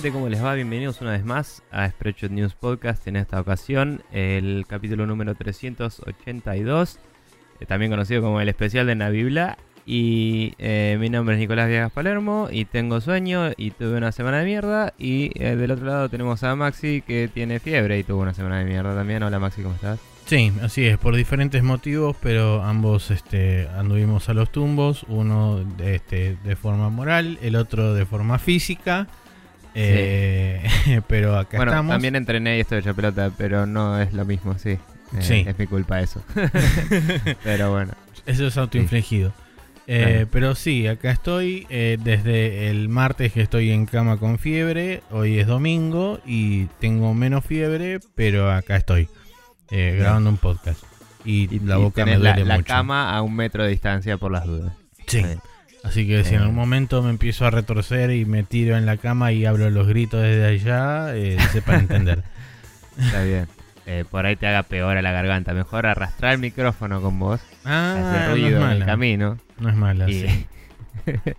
gente? ¿Cómo les va? Bienvenidos una vez más a Spreadshot News Podcast. En esta ocasión, el capítulo número 382, eh, también conocido como el especial de Navibla. Y eh, mi nombre es Nicolás Viegas Palermo y tengo sueño y tuve una semana de mierda. Y eh, del otro lado tenemos a Maxi que tiene fiebre y tuvo una semana de mierda también. Hola Maxi, ¿cómo estás? Sí, así es, por diferentes motivos, pero ambos este, anduvimos a los tumbos, uno este, de forma moral, el otro de forma física. Eh, pero acá bueno, estamos. también entrené y estoy hecho pelota, pero no es lo mismo, sí. Eh, Sí. Es mi culpa eso. pero bueno. Eso es autoinfligido. Eh, Claro. Pero sí, acá estoy eh, desde el martes que estoy en cama con fiebre. Hoy es domingo y tengo menos fiebre, pero acá estoy grabando un podcast. Y, Y, la y boca me la, duele la mucho. cama a un metro de distancia por las dudas. Sí. Sí. Así que si Eh. en algún momento me empiezo a retorcer y me tiro en la cama y hablo los gritos desde allá, eh, sepan entender. Está bien. Eh, por ahí te haga peor a la garganta. Mejor arrastrar el micrófono con vos. Ah, hacer no ruido es en el mala. camino. No es mala, y- sí.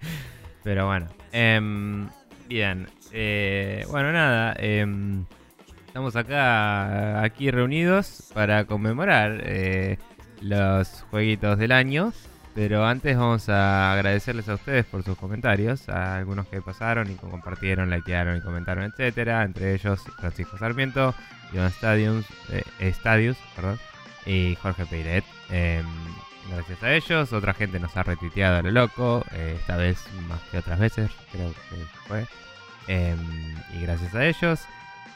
Pero bueno. Em, bien. Eh, bueno, nada. em, estamos acá, aquí reunidos para conmemorar eh, los jueguitos del año. Pero antes vamos a agradecerles a ustedes por sus comentarios, a algunos que pasaron y compartieron, likearon y comentaron, etcétera. Entre ellos Francisco Sarmiento, Iván Stadiums, eh, Stadius, y Jorge Peiret. Em, gracias a ellos, otra gente nos ha retuiteado a lo loco, eh, esta vez más que otras veces, creo que fue. Em, y gracias a ellos.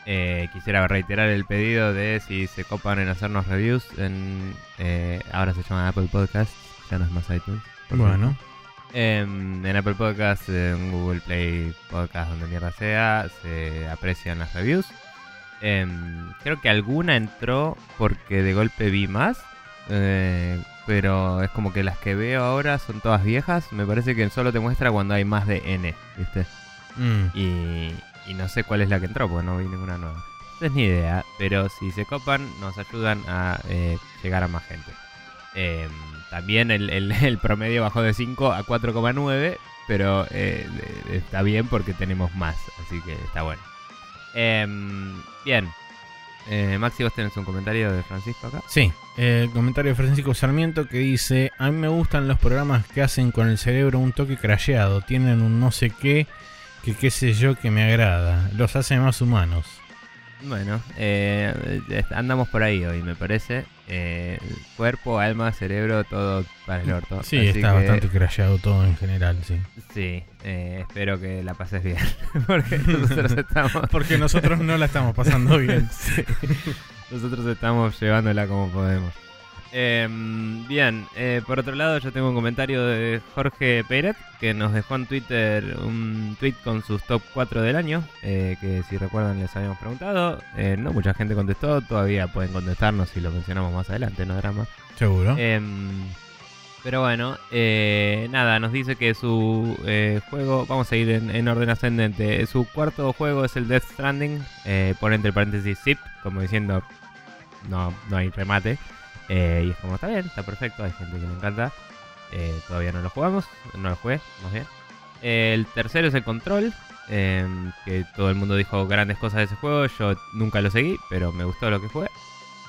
Eh, quisiera reiterar el pedido de si se copan en hacernos reviews en eh, ahora se llama Apple Podcast, ya no es más iTunes. Bueno, Em, en Apple Podcast, en Google Play Podcast, donde mierda sea, se aprecian las reviews. Em, creo que alguna entró porque de golpe vi más. eh, pero es como que las que veo ahora son todas viejas. Me parece que solo te muestra cuando hay más de N, ¿viste? mm, Y, y no sé cuál es la que entró, porque no vi ninguna nueva. No es ni idea, pero si se copan, nos ayudan a eh, llegar a más gente. Eh, también el, el- el promedio bajó de 5 a 4,9, pero eh, está bien porque tenemos más, así que está bueno. Em, bien. Eh, Maxi, vos tenés un comentario de Francisco acá. sí. Eh, el comentario de Francisco Sarmiento que dice: A mí me gustan los programas que hacen con el cerebro un toque crasheado. Tienen un no sé qué, que qué sé yo que me agrada. Los hace más humanos. Bueno, eh, andamos por ahí hoy, me parece. Eh, cuerpo, alma, cerebro, todo para el orto. Sí, Así está que- bastante crasheado todo en general, sí. Sí, eh, espero que la pases bien. Porque nosotros estamos, Porque nosotros no la estamos pasando bien. nosotros estamos llevándola como podemos. Em, bien, eh, por otro lado, yo tengo un comentario de Jorge Pérez que nos dejó en Twitter un tweet con sus top 4 del año. eh, que si recuerdan, les habíamos preguntado. Eh, no mucha gente contestó, todavía pueden contestarnos si lo mencionamos más adelante, no drama. Seguro. Em, pero bueno, eh, nada, nos dice que su eh, juego, vamos a ir en, en orden ascendente, su cuarto juego es el Death Stranding, eh, pone entre paréntesis zip, como diciendo, no, no hay remate, eh, y es como, está bien, está perfecto, hay gente que le encanta, eh, todavía no lo jugamos, no lo jugué, más bien. El tercero es el Control, em, que todo el mundo dijo grandes cosas de ese juego, yo nunca lo seguí, pero me gustó lo que fue.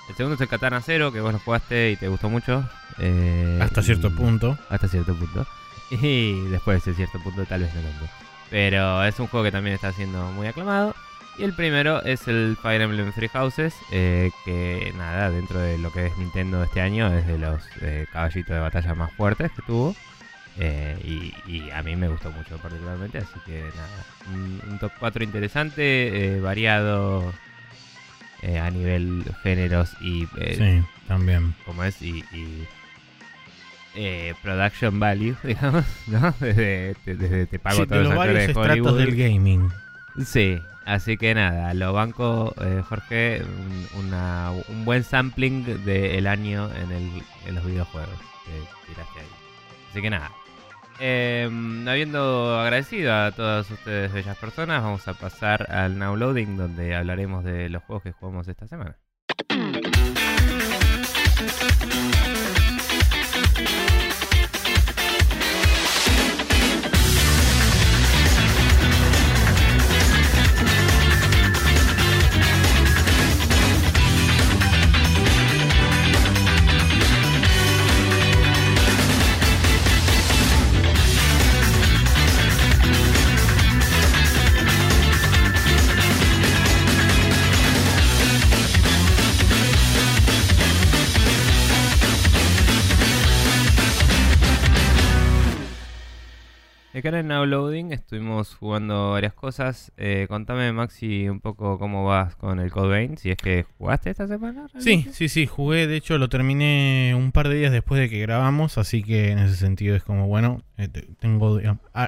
El segundo es el Katana Zero, que vos lo jugaste y te gustó mucho. eh, Hasta cierto y- punto. Hasta cierto punto. Y después de cierto punto tal vez no tanto. Pero es un juego que también está siendo muy aclamado. Y el primero es el Fire Emblem Three Houses, eh, que nada, dentro de lo que es Nintendo este año, es de los eh, caballitos de batalla más fuertes que tuvo. Eh, y, y a mí me gustó mucho particularmente, así que nada, un, un top 4 interesante, eh, variado eh, a nivel géneros y eh, Sí, también. como es y, y, eh, production value, digamos, ¿no? Desde, te- desde te pago Sí, de todos los los varios de estratos del gaming. Sí, así que nada, lo banco, eh, Jorge, un, buen sampling del año en, el, los videojuegos que tiraste ahí. Así que nada. eh, habiendo agradecido a todas ustedes bellas personas, vamos a pasar al Now Loading donde hablaremos de los juegos que jugamos esta semana. canal Now Loading estuvimos jugando varias cosas. Eh, contame, Maxi, un poco cómo vas con el Code Vein, si es que jugaste esta semana. Sí, sí, sí, jugué. De hecho, lo terminé un par de días después de que grabamos, así que en ese sentido es como, bueno, eh, tengo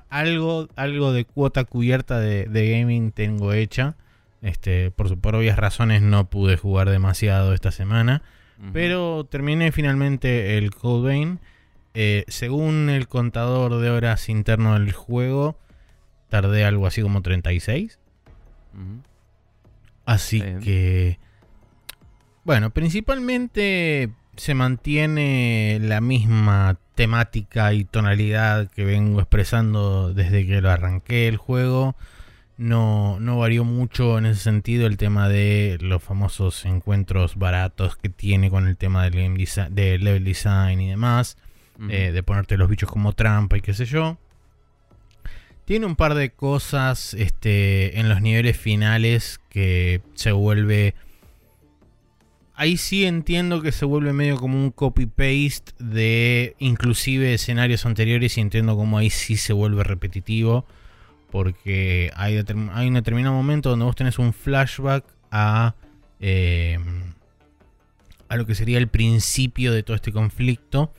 algo, algo de cuota cubierta de, gaming tengo hecha. Este, por, por obvias razones no pude jugar demasiado esta semana, pero terminé finalmente el Code Vein. Eh, según el contador de horas interno del juego, tardé algo así como 36. Así que... Bueno, principalmente se mantiene la misma temática y tonalidad que vengo expresando desde que lo arranqué el juego. No, no varió mucho en ese sentido el tema de los famosos encuentros baratos que tiene con el tema del, game del level design y demás. Eh, de ponerte los bichos como trampa y qué sé yo. Tiene un par de cosas este, en los niveles finales que se vuelve... Ahí sí entiendo que se vuelve medio como un copy-paste de inclusive escenarios anteriores y entiendo como ahí sí se vuelve repetitivo. Porque hay, hay un determinado momento donde vos tenés un flashback a, eh, a lo que sería el principio de todo este conflicto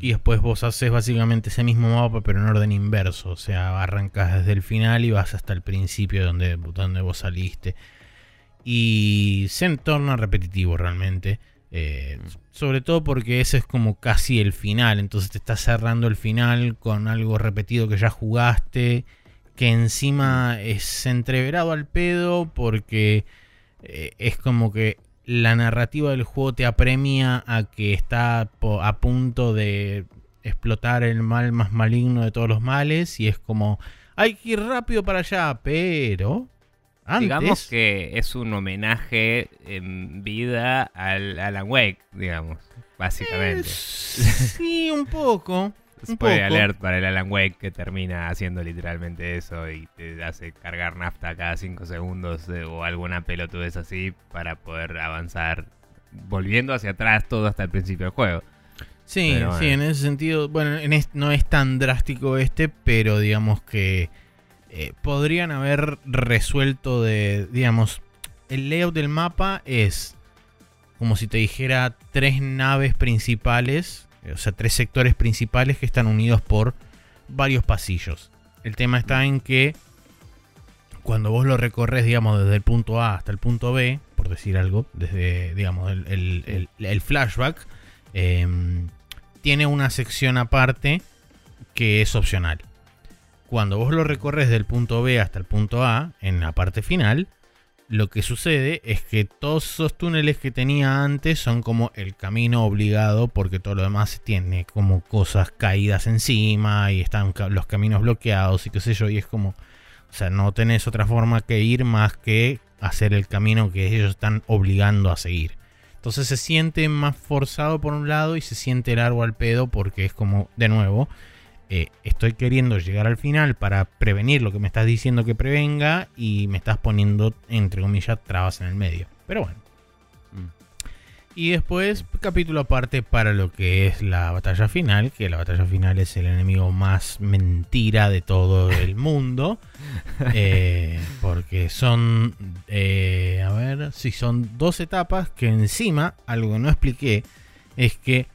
y después vos haces básicamente ese mismo mapa, pero en orden inverso. O sea, arrancas desde el final y vas hasta el principio donde, donde vos saliste. Y se torna repetitivo realmente. Eh, sobre todo porque ese es como casi el final. Entonces te estás cerrando el final con algo repetido que ya jugaste. Que encima es entreverado al pedo porque eh, es como que la narrativa del juego te apremia a que está a punto de explotar el mal más maligno de todos los males y es como hay que ir rápido para allá, pero digamos que es un homenaje en vida al Alan Wake, digamos, básicamente. sí, un poco. Spoiler alert para el Alan Wake que termina haciendo literalmente eso y te hace cargar nafta cada 5 segundos eh, o alguna pelotudez así para poder avanzar volviendo hacia atrás todo hasta el principio del juego. Sí, sí, en ese sentido, bueno, no es tan drástico este, pero digamos que eh, podrían haber resuelto de, digamos, el layout del mapa es como si te dijera tres naves principales o sea, tres sectores principales que están unidos por varios pasillos. El tema está en que cuando vos lo recorres, digamos, desde el punto A hasta el punto B, por decir algo, desde, digamos, el, flashback, em, tiene una sección aparte que es opcional. Cuando vos lo recorres del punto B hasta el punto A, en la parte final, lo que sucede es que todos esos túneles que tenía antes son como el camino obligado porque todo lo demás tiene como cosas caídas encima y están los caminos bloqueados y qué sé yo y es como, o sea, no tenés otra forma que ir más que hacer el camino que ellos están obligando a seguir. Entonces se siente más forzado por un lado y se siente largo al pedo porque es como, de nuevo, eh, estoy queriendo llegar al final para prevenir lo que me estás diciendo que prevenga y me estás poniendo, entre comillas, trabas en el medio. Pero bueno. Mm. Y después, capítulo aparte para lo que es la batalla final, que la batalla final es el enemigo más mentira de todo el mundo. Eh, porque son, eh, a ver, si son dos etapas que encima, algo que no expliqué, es que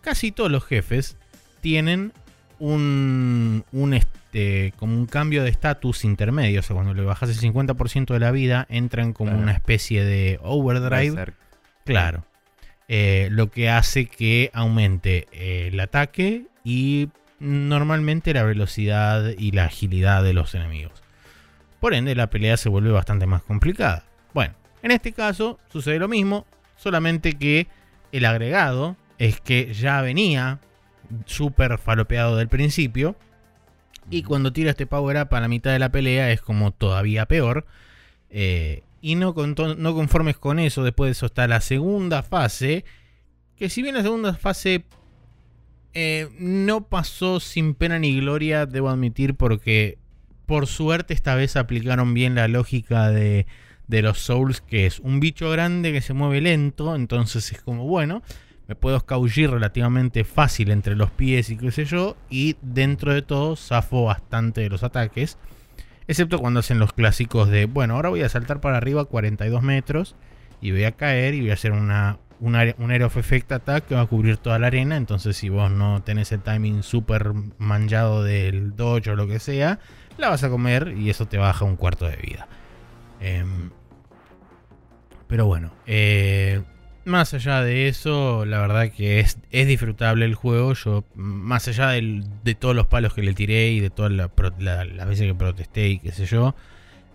casi todos los jefes tienen un, un este, como un cambio de estatus intermedio. O sea, cuando le bajas el 50% de la vida, entran como una especie de overdrive. Claro. Eh, lo que hace que aumente eh, el ataque y normalmente la velocidad y la agilidad de los enemigos. Por ende, la pelea se vuelve bastante más complicada. Bueno, en este caso sucede lo mismo, solamente que el agregado es que ya venía súper falopeado del principio. Y cuando tira este power up a la mitad de la pelea es como todavía peor. Eh, y no, no conformes con eso, después de eso está la segunda fase. Que si bien la segunda fase eh, no pasó sin pena ni gloria, debo admitir, porque por suerte esta vez aplicaron bien la lógica de, de los Souls, que es un bicho grande que se mueve lento, entonces es como bueno. Me puedo escabullir relativamente fácil entre los pies y qué sé yo, y dentro de todo zafo bastante de los ataques, excepto cuando hacen los clásicos de, bueno, ahora voy a saltar para arriba 42 metros y voy a caer y voy a hacer una, un, un Air of Effect Attack que va a cubrir toda la arena, entonces si vos no tenés el timing súper manchado del dodge o lo que sea, la vas a comer y eso te baja un cuarto de vida. Em, pero bueno, eh, más allá de eso, la verdad que es, es disfrutable el juego. Yo, más allá de todos los palos que le tiré y de todas las la, veces que protesté y qué sé yo,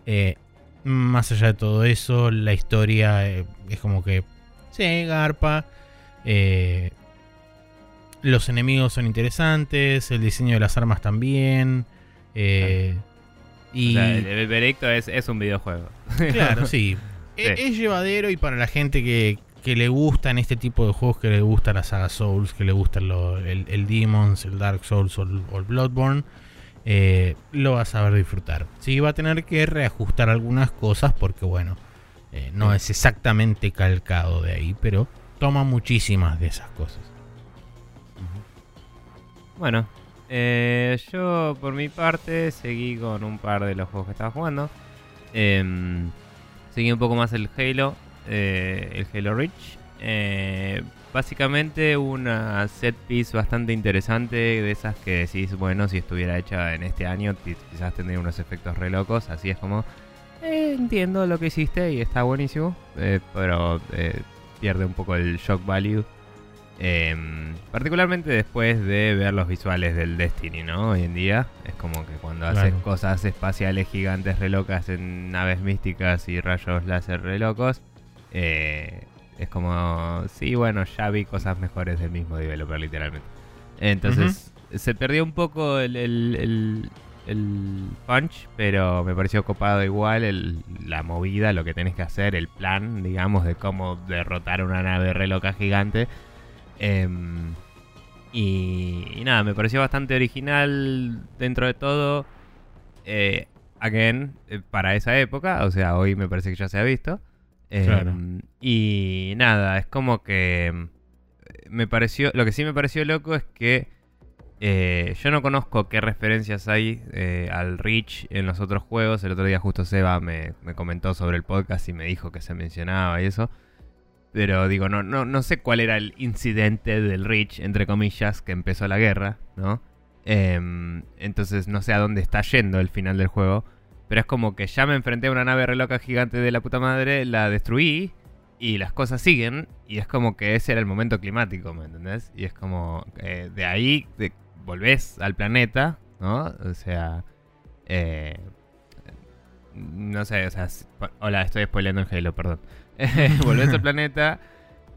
eh, más allá de todo eso, la historia eh, es como que, sí, garpa. Eh, los enemigos son interesantes, el diseño de las armas también. y el veredicto es, es un videojuego. Claro, sí. E, es llevadero y para la gente que, que le gustan este tipo de juegos, que le gusta la saga Souls, que le gustan el, Demons, el Dark Souls o el, Bloodborne, eh, lo vas a ver disfrutar. Sí, va a tener que reajustar algunas cosas porque, bueno, eh, no es exactamente calcado de ahí, pero toma muchísimas de esas cosas. Bueno, eh, yo por mi parte seguí con un par de los juegos que estaba jugando. Em, seguí un poco más el Halo. Eh, el Halo Reach. Eh, básicamente una set piece bastante interesante de esas que decís, bueno, si estuviera hecha en este año quizás tendría unos efectos re locos, así es como, eh, entiendo lo que hiciste y está buenísimo, pero pierde un poco el shock value. Em, particularmente después de ver los visuales del Destiny, ¿no? Hoy en día es como que cuando haces cosas espaciales gigantes re locas en naves místicas y rayos láser re locos, eh, es como, sí, bueno, ya vi cosas mejores del mismo developer, literalmente. Entonces, se perdió un poco el, el, punch, pero me pareció copado igual la movida, lo que tenés que hacer, el plan, digamos, de cómo derrotar una nave re loca gigante. Em, y, nada, me pareció bastante original dentro de todo. Eh, again, eh, para esa época, o sea, hoy me parece que ya se ha visto. Em, y nada, es como que em, me pareció, lo que sí me pareció loco es que eh, yo no conozco qué referencias hay eh, al Reach en los otros juegos. El otro día justo Seba me, comentó sobre el podcast y me dijo que se mencionaba y eso. Pero digo, no, no, no sé cuál era el incidente del Reach, entre comillas, que empezó la guerra, ¿no? Em, entonces no sé a dónde está yendo el final del juego. Pero es como que ya me enfrenté a una nave reloca gigante de la puta madre, la destruí y las cosas siguen. Y es como que ese era el momento climático, ¿me entendés? Y es como eh, de ahí volvés al planeta, ¿no? O sea, eh, no sé, o sea, hola, estoy spoileando el Halo, perdón. volvés al planeta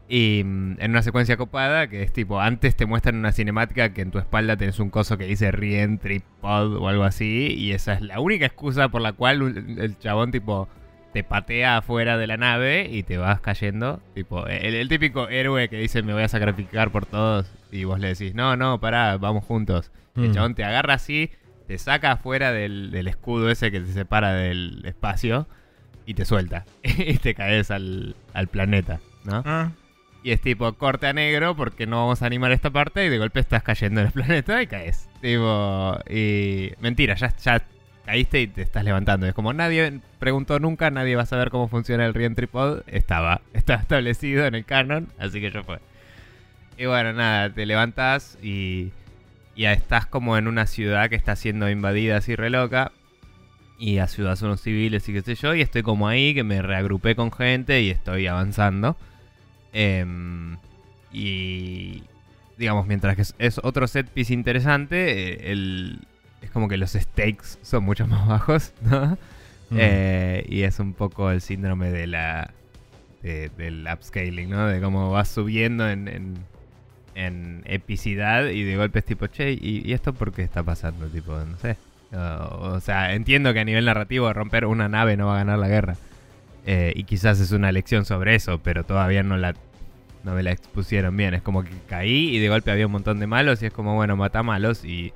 y mm, en una secuencia copada, que es tipo, antes te muestran una cinemática que en tu espalda tenés un coso que dice Reentry Pod o algo así, y esa es la única excusa por la cual el chabón tipo te patea afuera de la nave y te vas cayendo. Tipo, el, típico héroe que dice me voy a sacrificar por todos y vos le decís, no, no, pará, vamos juntos. El mm. chabón te agarra así, te saca afuera del, escudo ese que te separa del espacio y te suelta. y te caes al, al planeta, ¿no? Ah. Y es tipo corte a negro porque no vamos a animar esta parte y de golpe estás cayendo en el planeta y caes. Tipo, y mentira, ya, ya caíste y te estás levantando. Es como nadie preguntó nunca, nadie va a saber cómo funciona el reentry pod. Estaba, estaba establecido en el canon, así que yo fue. Y bueno, nada, te levantas y, ya estás como en una ciudad que está siendo invadida así re loca. Y a ciudades unos civiles y qué sé yo. Y estoy como ahí, que me reagrupé con gente y estoy avanzando. Em, y digamos, mientras que es, otro set piece interesante, eh, es como que los stakes son mucho más bajos, ¿no? Mm. Eh, y es un poco el síndrome de la del upscaling, ¿no? De cómo vas subiendo en, en, epicidad y de golpe es tipo, che, ¿y, esto por qué está pasando? Tipo, no sé. o sea, entiendo que a nivel narrativo romper una nave no va a ganar la guerra. Eh, y quizás es una lección sobre eso, pero todavía no la no me la expusieron bien. Es como que caí y de golpe había un montón de malos y es como, bueno, mata malos y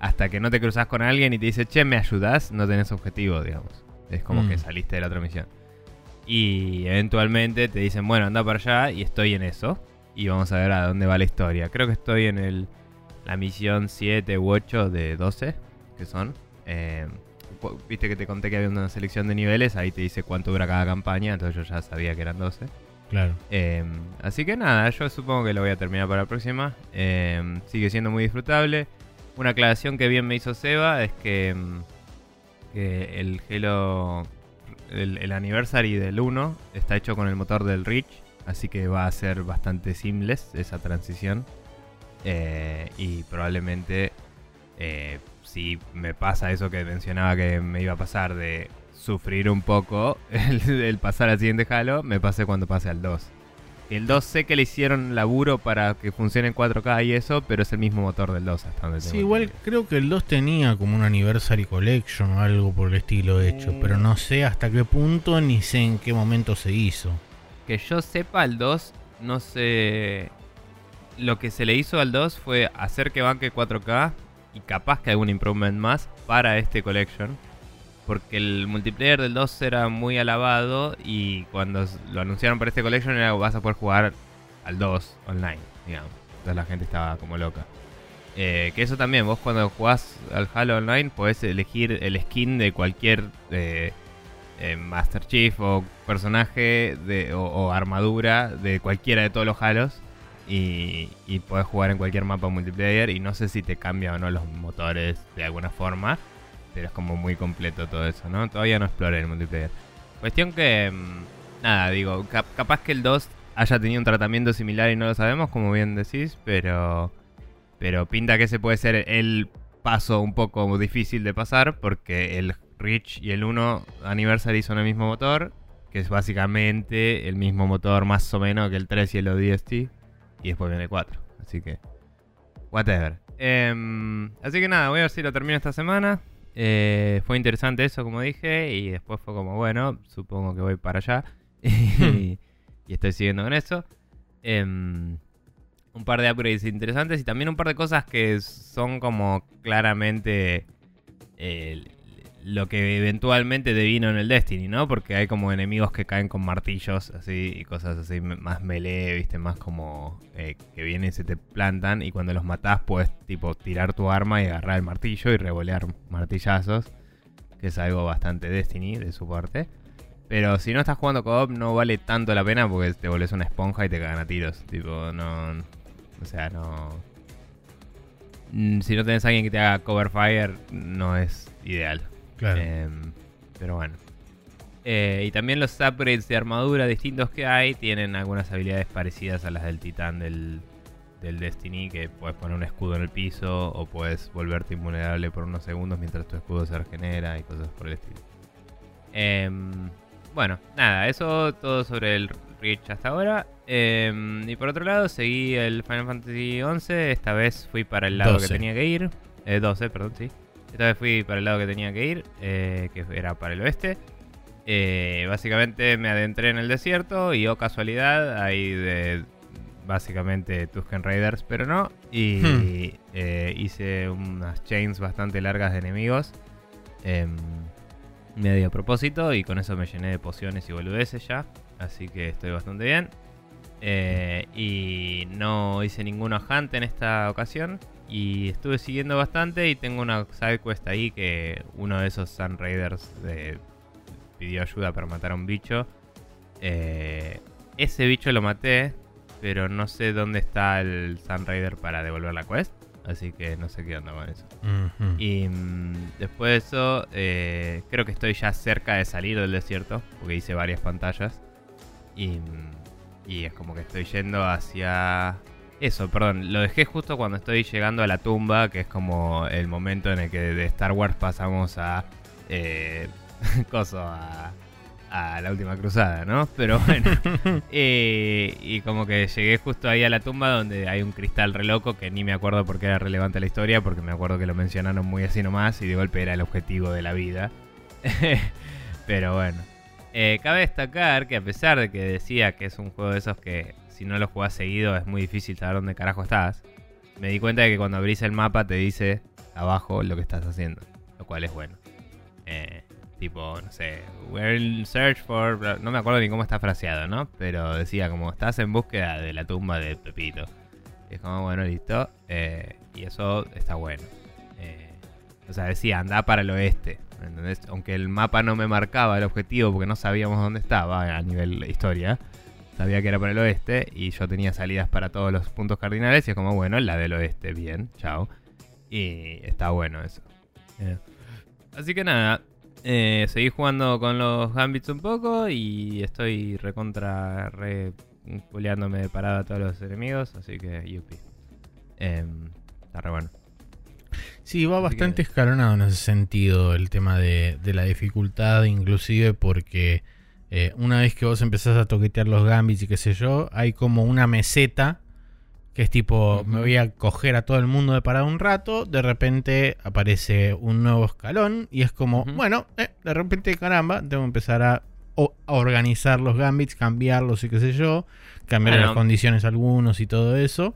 hasta que no te cruzas con alguien y te dice, che, ¿me ayudas? No tenés objetivo, digamos. Es como que mm. saliste de la otra misión. Y eventualmente te dicen, bueno, anda para allá y estoy en eso. y vamos a ver a dónde va la historia. Creo que estoy en el, la misión 7 u 8 de 12, que son. Eh, viste que te conté que había una selección de niveles, ahí te dice cuánto dura cada campaña, entonces yo ya sabía que eran 12. Claro. Eh, así que nada, yo supongo que lo voy a terminar para la próxima. Eh, sigue siendo muy disfrutable. Una aclaración que bien me hizo Seba es que, mm, que el Halo, el, el anniversary del 1 está hecho con el motor del Reach, así que va a ser bastante seamless esa transición. Eh, y probablemente eh, si me pasa eso que mencionaba que me iba a pasar de sufrir un poco el, el pasar al siguiente Halo, me pase cuando pase al 2. El 2 sé que le hicieron laburo para que funcione en 4K y eso, pero es el mismo motor del 2 hasta donde Sí, tengo igual entendido. creo que el 2 tenía como un Anniversary Collection o algo por el estilo hecho, Mm. pero no sé hasta qué punto ni sé en qué momento se hizo. Que yo sepa, el 2, no sé. Lo que se le hizo al 2 fue hacer que banque 4K y capaz que algún improvement más para este collection. Porque el multiplayer del 2 era muy alabado y cuando lo anunciaron para este collection era vas a poder jugar al 2 online, digamos. Entonces la gente estaba como loca. Eh, que eso también, vos cuando jugás al Halo Online podés elegir el skin de cualquier eh, eh, Master Chief o personaje o, o armadura de cualquiera de todos los Halos y, y podés jugar en cualquier mapa multiplayer y no sé si te cambia o no los motores de alguna forma, pero es como muy completo todo eso, ¿no? Todavía no exploré el multiplayer. Cuestión que, mm, nada, digo, cap- capaz que el 2 haya tenido un tratamiento similar y no lo sabemos, como bien decís, pero, pero pinta que ese puede ser el paso un poco difícil de pasar porque el Reach y el 1 Anniversary son el mismo motor, que es básicamente el mismo motor más o menos que el 3 y el ODST, y después viene el 4, así que whatever. Em, así que nada, voy a ver si lo termino esta semana. Eh, fue interesante eso, como dije, y después fue como, bueno, supongo que voy para allá. y, y estoy siguiendo con eso. Em, un par de upgrades interesantes y también un par de cosas que son como claramente eh, lo que eventualmente devino en el Destiny, ¿no? Porque hay como enemigos que caen con martillos así y cosas así más melee, viste, más como eh, que vienen y se te plantan y cuando los matás puedes tipo tirar tu arma y agarrar el martillo y revolear martillazos, que es algo bastante Destiny de su parte. Pero si no estás jugando co-op no vale tanto la pena porque te volvés una esponja y te cagan a tiros. Tipo, no... O sea, no... Mm, Si no tenés a alguien que te haga cover fire, no es ideal. Claro. Em, pero bueno. Eh, y también los upgrades de armadura distintos que hay tienen algunas habilidades parecidas a las del titán del, del Destiny, que puedes poner un escudo en el piso o puedes volverte invulnerable por unos segundos mientras tu escudo se regenera y cosas por el estilo. Em, bueno, nada, eso todo sobre el Reach hasta ahora. Em, y por otro lado, seguí el Final Fantasy XI. Esta vez fui para el lado 12. que tenía que ir. Eh, 12, perdón, sí. Esta vez fui para el lado que tenía que ir, eh, que era para el oeste. Eh, básicamente me adentré en el desierto y, oh casualidad, hay de básicamente Tusken Raiders, pero no. Y Hmm. eh, hice unas chains bastante largas de enemigos. em, medio a propósito y con eso me llené de pociones y boludeces ya. Así que estoy bastante bien. Y no hice ninguna hunt en esta ocasión. Y estuve siguiendo bastante y tengo una side quest ahí que uno de esos Sun Raiders eh, pidió ayuda para matar a un bicho. Eh, ese bicho lo maté, pero no sé dónde está el Sun Raider para devolver la quest. Así que no sé qué onda con eso. Y mm, después de eso, eh, creo que estoy ya cerca de salir del desierto, porque hice varias pantallas. Y, mm, y es como que estoy yendo hacia... Eso, perdón, lo dejé justo cuando estoy llegando a la tumba, que es como el momento en el que de Star Wars pasamos a... Eh, coso, a, a la última cruzada, ¿no? Pero bueno. Eh, y como que llegué justo ahí a la tumba donde hay un cristal re loco que ni me acuerdo por qué era relevante la historia, porque me acuerdo que lo mencionaron muy así nomás y de golpe era el objetivo de la vida. Pero bueno. Eh, cabe destacar que a pesar de que decía que es un juego de esos que si no lo jugás seguido es muy difícil saber dónde carajo estás, me di cuenta de que cuando abrís el mapa te dice abajo lo que estás haciendo, lo cual es bueno. Eh, tipo, no sé, we're in search for. No me acuerdo ni cómo está fraseado, ¿no? Pero decía como estás en búsqueda de la tumba de Pepito. Y es como, bueno, listo. eh, y eso está bueno. Eh, o sea, decía, anda para el oeste. ¿entendés? Aunque el mapa no me marcaba el objetivo porque no sabíamos dónde estaba a nivel historia. Sabía que era para el oeste y yo tenía salidas para todos los puntos cardinales y es como, bueno, la del oeste, bien, chao. Y está bueno eso. Así que nada, eh, seguí jugando con los Gambits un poco y estoy recontra, re puleándome de parada a todos los enemigos, así que yupi. Em, está re bueno. Sí, va Así bastante que- escalonado en ese sentido el tema de, de la dificultad, inclusive porque eh, una vez que vos empezás a toquetear los gambits y qué sé yo, hay como una meseta que es tipo, me voy a coger a todo el mundo de parado un rato, de repente aparece un nuevo escalón y es como, bueno, eh, de repente caramba, tengo que empezar a, organizar los gambits, cambiarlos y qué sé yo, cambiar Bueno. las condiciones algunos y todo eso.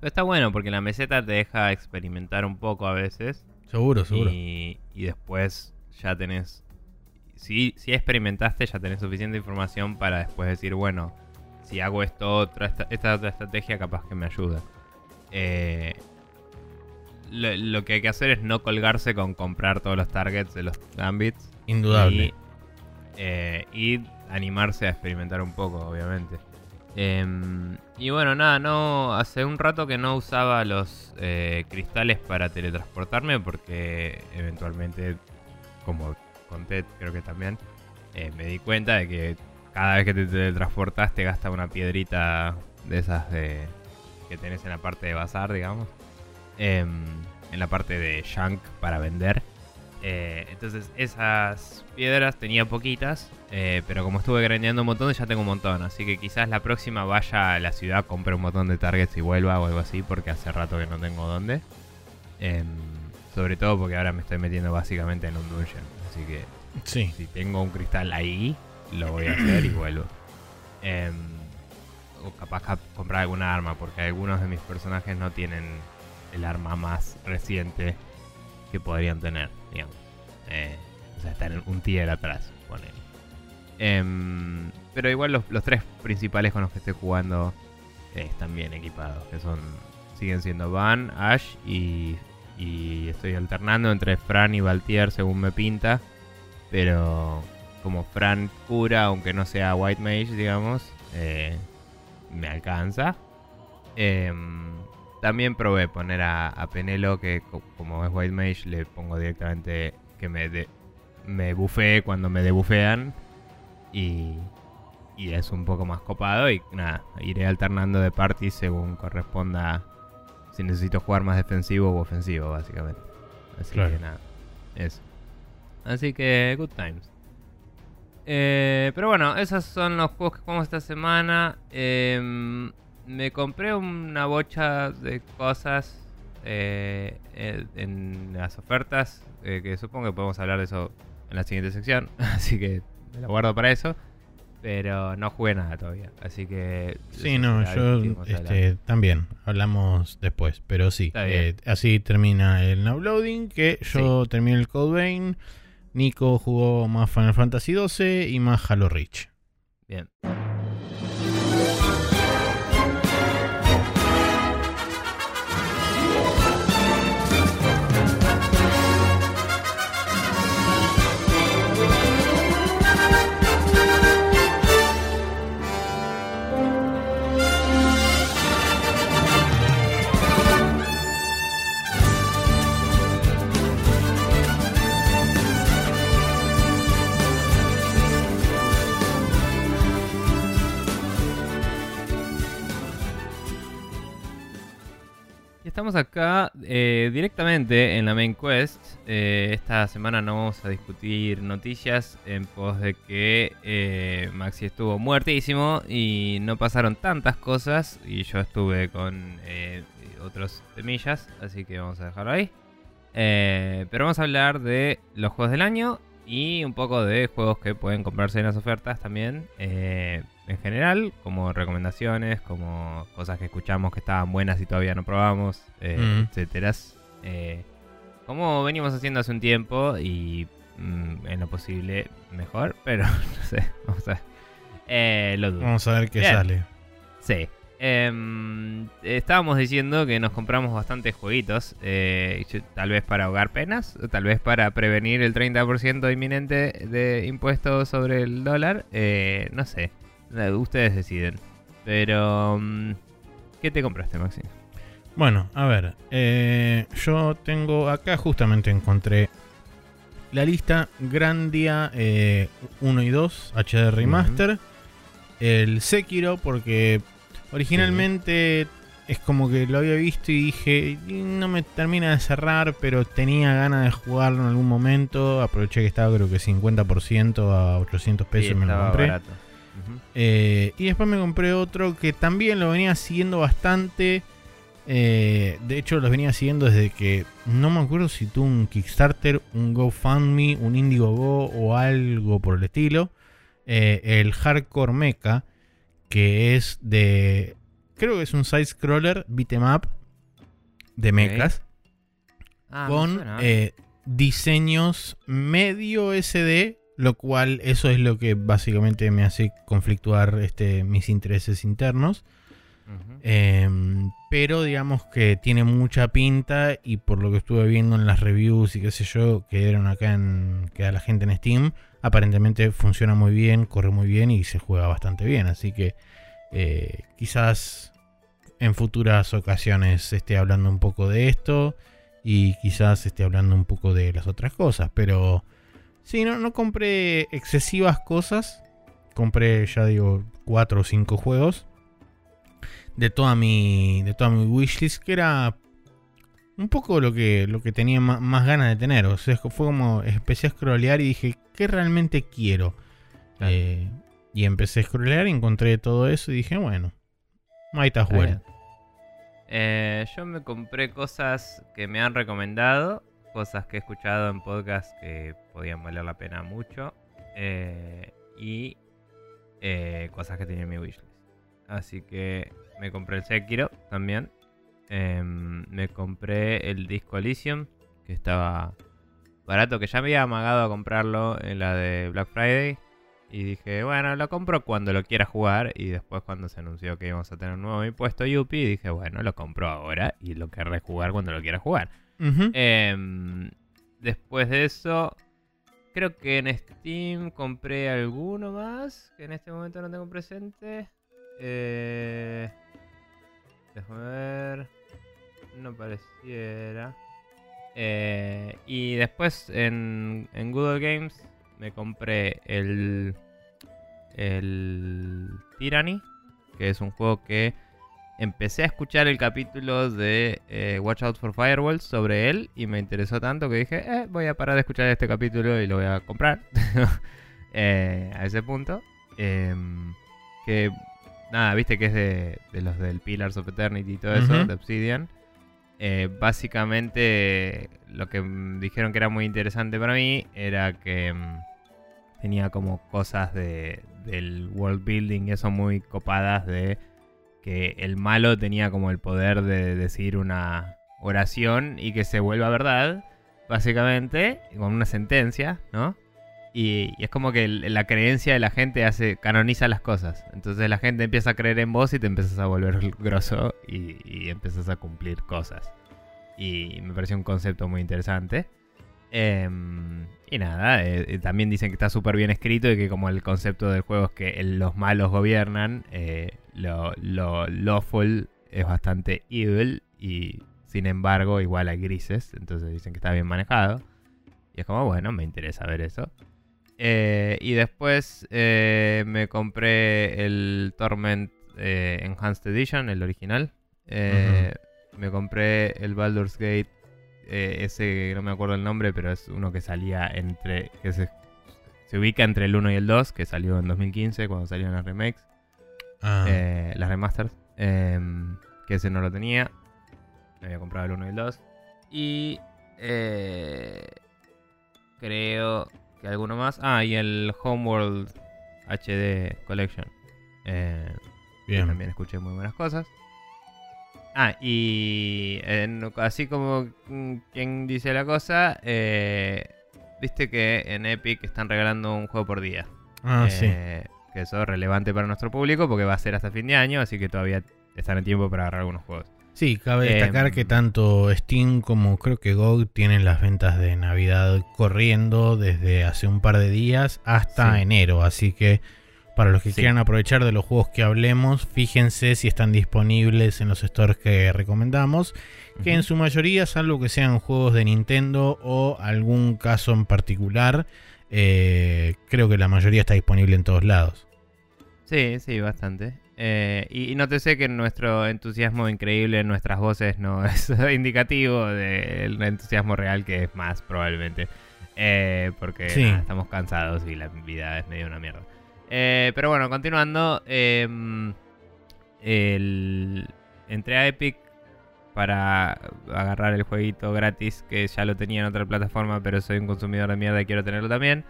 Pero está bueno porque la meseta te deja experimentar un poco a veces Seguro, seguro. y, y después ya tenés... Si, si experimentaste ya tenés suficiente información para después decir, bueno, si hago esto otra, esta, esta otra estrategia capaz que me ayuda. Eh, lo, lo que hay que hacer es no colgarse con comprar todos los targets de los gambits. Indudable. Y, eh, y animarse a experimentar un poco, obviamente. Em, y bueno, nada, no hace un rato que no usaba los eh, cristales para teletransportarme porque eventualmente, como conté, creo que también, eh, me di cuenta de que cada vez que te teletransportas te gasta una piedrita de esas de, que tenés en la parte de bazar, digamos. Em, en la parte de Shank para vender. Eh, entonces esas piedras tenía poquitas, eh, pero como estuve grandeando un montón, ya tengo un montón. Así que quizás la próxima vaya a la ciudad, compre un montón de targets y vuelva o algo así, porque hace rato que no tengo dónde. Em, sobre todo porque ahora me estoy metiendo básicamente en un dungeon. Así que Sí. si tengo un cristal ahí, lo voy a hacer y vuelvo. Em, o capaz ca- comprar alguna arma, porque algunos de mis personajes no tienen el arma más reciente que podrían tener, digamos. Eh, o sea, están en un tier atrás, ponele. Em, pero igual los, los tres principales con los que estoy jugando eh, están bien equipados, que son siguen siendo Van, Ash y, y estoy alternando entre Fran y Valtier según me pinta. Pero como Fran cura, aunque no sea White Mage, digamos, eh, me alcanza. Em, también probé poner a, Penelo, que co- como es White Mage, le pongo directamente que me, de, me bufee cuando me debufean. Y, y es un poco más copado. Y nada, iré alternando de party según corresponda si necesito jugar más defensivo u ofensivo, básicamente. Así Claro. que nada, eso. Así que, good times. Eh, pero bueno, esos son los juegos que jugamos esta semana. Em, me compré una bocha de cosas eh, eh, en las ofertas, que supongo que podemos hablar de eso en la siguiente sección. Así que me lo guardo para eso. Pero no jugué nada todavía. Así que... Sí, no, yo este, también hablamos después, pero sí, eh, así termina el now loading, que yo terminé el Code Vein, Nico jugó más Final Fantasy XII y más Halo Reach. Bien. Estamos acá eh, directamente en la main quest. Eh, esta semana no vamos a discutir noticias en pos de que eh, Maxi estuvo muertísimo y no pasaron tantas cosas. Y yo estuve con otros temillas, así que vamos a dejarlo ahí. Pero vamos a hablar de los juegos del año y un poco de juegos que pueden comprarse en las ofertas también. En general, como recomendaciones, como cosas que escuchamos que estaban buenas y todavía no probamos, eh, Mm. etcétera. Eh, como venimos haciendo hace un tiempo y mm, en lo posible mejor, pero no sé, vamos a ver. Eh, lo dudo. Vamos a ver qué Bien. sale. Sí. Em, estábamos diciendo que nos compramos bastantes jueguitos, eh, tal vez para ahogar penas, tal vez para prevenir el 30% inminente de impuestos sobre el dólar, eh, no sé, ustedes deciden. Pero, mm, ¿qué te compraste, Maxi? Bueno, a ver. eh, yo tengo acá justamente encontré la lista Grandia eh, 1 y 2 HD Remaster. El Sekiro, porque originalmente es como que lo había visto y dije, "Y no me termina de cerrar, pero tenía ganas de jugarlo en algún momento. Aproveché que estaba creo que 50% a 800 pesos Sí, y me lo compré. barato. Eh, y después me compré otro que también lo venía siguiendo bastante. Eh, de hecho, los venía siguiendo desde que no me acuerdo si tuvo un Kickstarter, un GoFundMe, un Indiegogo o algo por el estilo. Eh, el Hardcore Mecha, que es de. Creo que es un side scroller beat'em up de mechas Ah, con eh, diseños medio SD, lo cual eso es lo que básicamente me hace conflictuar este, mis intereses internos. Em, pero digamos que tiene mucha pinta y por lo que estuve viendo en las reviews y qué sé yo, que dieron acá en que da la gente en Steam, aparentemente funciona muy bien, corre muy bien y se juega bastante bien. Así que eh, quizás en futuras ocasiones esté hablando un poco de esto y quizás esté hablando un poco de las otras cosas. Pero sí, no, no compré excesivas cosas. Compré, ya digo, cuatro o cinco juegos de toda mi de toda mi wishlist que era un poco lo que lo que tenía más, ganas de tener o sea fue como empecé a scrollear y dije qué realmente quiero Claro. Eh, y empecé a scrollear y encontré todo eso y dije bueno as Está bien. Eh, yo me compré cosas que me han recomendado, cosas que he escuchado en podcast que podían valer la pena mucho, eh, y eh, cosas que tenía en mi wishlist. Así que me compré el Sekiro también. Em, me compré el disco Elysium, que estaba barato, que ya me había amagado a comprarlo en la de Black Friday. Y dije, bueno, lo compro cuando lo quiera jugar. Y después cuando se anunció que íbamos a tener un nuevo impuesto Yuppie, dije, bueno, lo compro ahora y lo querré jugar cuando lo quiera jugar. Em, después de eso, creo que en Steam compré alguno más que en este momento no tengo presente. Eh, déjame ver. No pareciera. Eh, y después en, en Google Games me compré el, el Tyranny, que es un juego que empecé a escuchar el capítulo de eh, Watch Out for Firewalls sobre él y me interesó tanto que dije, eh, voy a parar de escuchar este capítulo y lo voy a comprar. Eh, a ese punto. Em, que nada, viste que es de, de los del Pillars of Eternity y todo eso, Ujú. de Obsidian. Eh, básicamente lo que dijeron que era muy interesante para mí era que mm, tenía como cosas de, del world building y eso muy copadas de que el malo tenía como el poder de decir una oración y que se vuelva verdad, básicamente, con una sentencia, ¿no? Y, es como que la creencia de la gente hace canoniza las cosas. Entonces la gente empieza a creer en vos y te empiezas a volver grosso y, empiezas a cumplir cosas. Y me pareció un concepto muy interesante. Em, y nada, eh, eh, también dicen que está súper bien escrito y que como el concepto del juego es que los malos gobiernan, eh, lo, lo lawful es bastante evil y sin embargo igual hay grises, entonces dicen que está bien manejado. Y es como, bueno, me interesa ver eso. Eh, y después eh, me compré el Torment eh, Enhanced Edition, el original. Me compré el Baldur's Gate, ese que no me acuerdo el nombre, pero es uno que salía entre. que se, se ubica entre el 1 y el 2, que salió en 2015 cuando salieron las remakes, Ah, eh, las remasters. em, que ese no lo tenía. Me había comprado el 1 y el 2. Y. eh, creo que alguno más. Ah, y el Homeworld HD Collection. Eh, que bien. también escuché muy buenas cosas. Ah, y en- así como mm, quien dice la cosa, eh, viste que en Epic están regalando un juego por día. Ah, sí. Eh, que eso es relevante para nuestro público porque va a ser hasta fin de año, así que todavía están en tiempo para agarrar algunos juegos. Sí, cabe destacar Em, que tanto Steam como creo que GOG tienen las ventas de Navidad corriendo desde hace un par de días hasta Sí. enero. Así que para los que Sí. quieran aprovechar de los juegos que hablemos, fíjense si están disponibles en los stores que recomendamos. Que en su mayoría, salvo que sean juegos de Nintendo o algún caso en particular, eh, creo que la mayoría está disponible en todos lados. Sí, sí, bastante. Eh, y, y nótese que nuestro entusiasmo increíble en nuestras voces no es indicativo del entusiasmo real que es más probablemente. Eh, porque Sí. nada, estamos cansados y la vida es medio una mierda. Pero bueno, continuando. em, el, entré a Epic para agarrar el jueguito gratis que ya lo tenía en otra plataforma, pero soy un consumidor de mierda y quiero tenerlo también.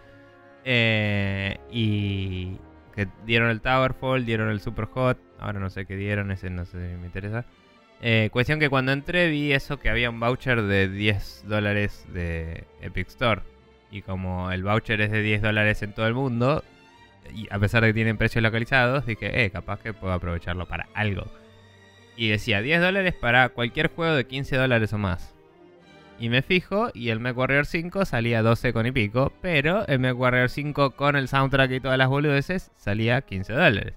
Eh, y que dieron el Towerfall, dieron el Super Hot, ahora no sé qué dieron, ese no sé si me interesa. Eh, cuestión que cuando entré vi eso que había un voucher de 10 dólares de Epic Store. Y como el voucher es de 10 dólares en todo el mundo, y a pesar de que tienen precios localizados, dije, eh, capaz que puedo aprovecharlo para algo. Y decía 10 dólares para cualquier juego de 15 dólares o más. Y me fijo, y el MechWarrior 5 salía 12 con y pico, pero el MechWarrior 5 con el soundtrack y todas las boludeces salía 15 dólares.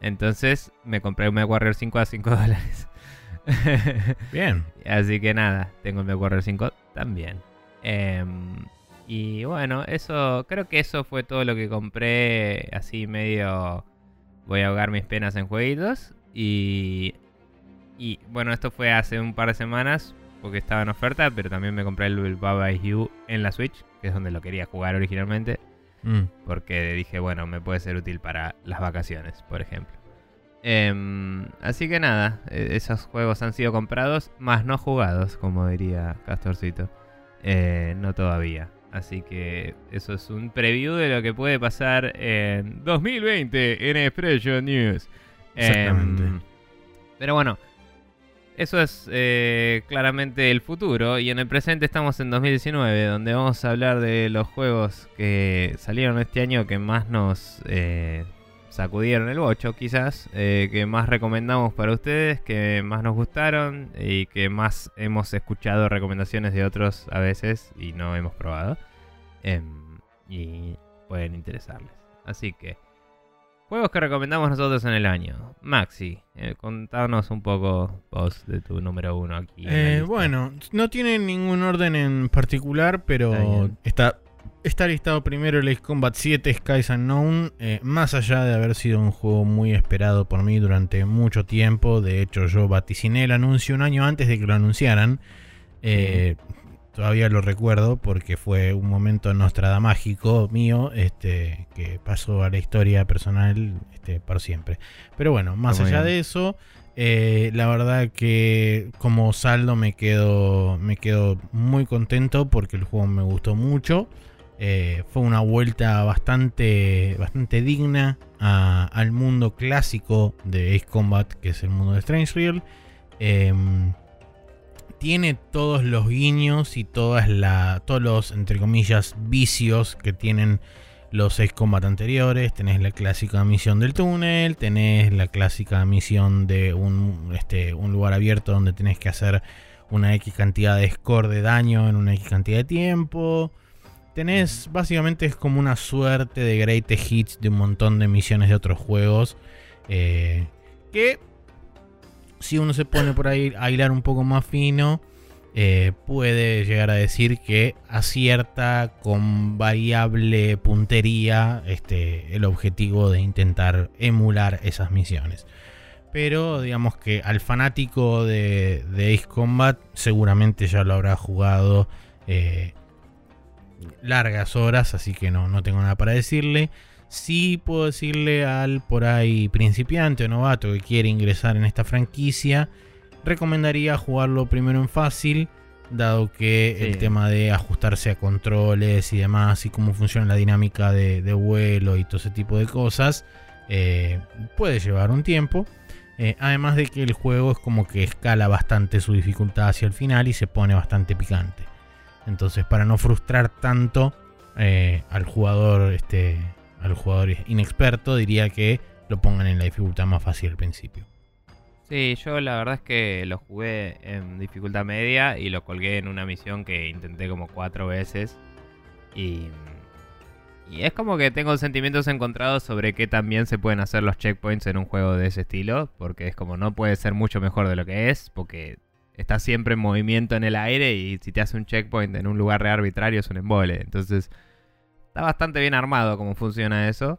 Entonces me compré un MechWarrior 5 a 5 dólares. Bien. Así que nada, tengo el MechWarrior 5 también. Em, y bueno, eso creo que eso fue todo lo que compré así medio voy a ahogar mis penas en jueguitos y y bueno, esto fue hace un par de semanas porque estaba en oferta, pero también me compré el Baba Is You en la Switch, que es donde lo quería jugar originalmente, Mm. porque dije, bueno, me puede ser útil para las vacaciones, por ejemplo. Em, así que nada, eh, esos juegos han sido comprados, más no jugados, como diría Castorcito. Eh, no todavía. Así que eso es un preview de lo que puede pasar en 2020 en Expression News. Exactamente. Em, pero bueno, eso es eh, claramente el futuro. Y en el presente estamos en 2019, donde vamos a hablar de los juegos que salieron este año que más nos eh, sacudieron el bocho, quizás. eh, que más recomendamos para ustedes, que más nos gustaron y que más hemos escuchado recomendaciones de otros a veces y no hemos probado. Em, y pueden interesarles. Así que. Juegos que recomendamos nosotros en el año. Maxi, eh, contanos un poco vos de tu número uno aquí. Eh, bueno, no tiene ningún orden en particular, pero está, está listado primero el Ace Combat 7 Skies Unknown. eh, más allá de haber sido un juego muy esperado por mí durante mucho tiempo, de hecho yo vaticiné el anuncio un año antes de que lo anunciaran. eh, Todavía lo recuerdo porque fue un momento nostradamágico mío este, que pasó a la historia personal este, por siempre. Pero bueno, más muy allá bien. de eso, eh, la verdad que como saldo me quedo, me quedo muy contento porque el juego me gustó mucho. Eh, fue una vuelta bastante, bastante digna a- al mundo clásico de Ace Combat, que es el mundo de Strange Real. Em, tiene todos los guiños y todas la, todos los, entre comillas, vicios que tienen los Ace Combat anteriores. Tenés la clásica misión del túnel, tenés la clásica misión de un, este, un lugar abierto donde tenés que hacer una X cantidad de score de daño en una X cantidad de tiempo. Tenés, básicamente es como una suerte de great hits de un montón de misiones de otros juegos. eh, que si uno se pone por ahí a hilar un poco más fino, eh, puede llegar a decir que acierta con variable puntería este, el objetivo de intentar emular esas misiones. Pero digamos que al fanático de, de Ace Combat seguramente ya lo habrá jugado eh, largas horas, así que no, no tengo nada para decirle. Sí puedo decirle al por ahí principiante o novato que quiere ingresar en esta franquicia, recomendaría jugarlo primero en fácil, dado que Sí. el tema de ajustarse a controles y demás, y cómo funciona la dinámica de, de vuelo y todo ese tipo de cosas, eh, puede llevar un tiempo. Eh, además de que el juego es como que escala bastante su dificultad hacia el final y se pone bastante picante. Entonces, para no frustrar tanto eh, al jugador, este, al jugador inexperto, diría que lo pongan en la dificultad más fácil al principio. Sí, yo la verdad es que lo jugué en dificultad media y lo colgué en una misión que intenté como cuatro veces. Y, y es como que tengo sentimientos encontrados sobre qué también se pueden hacer los checkpoints en un juego de ese estilo. Porque es como no puede ser mucho mejor de lo que es. Porque está siempre en movimiento en el aire y si te hace un checkpoint en un lugar re arbitrario es un embole. Entonces está bastante bien armado cómo funciona eso.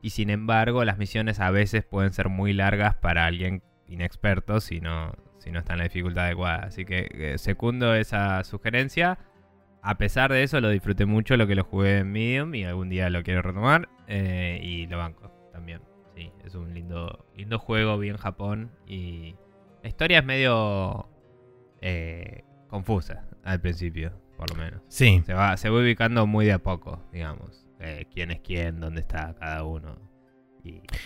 Y sin embargo, las misiones a veces pueden ser muy largas para alguien inexperto si no, si no está en la dificultad adecuada. Así que eh, secundo esa sugerencia. A pesar de eso, lo disfruté mucho lo que lo jugué en Medium y algún día lo quiero retomar. Eh, y lo banco también. Sí, es un lindo, lindo juego, bien Japón. Y la historia es medio eh, confusa al principio, por lo menos. Sí. Se va, se va ubicando muy de a poco, digamos. quién es quién, dónde está cada uno.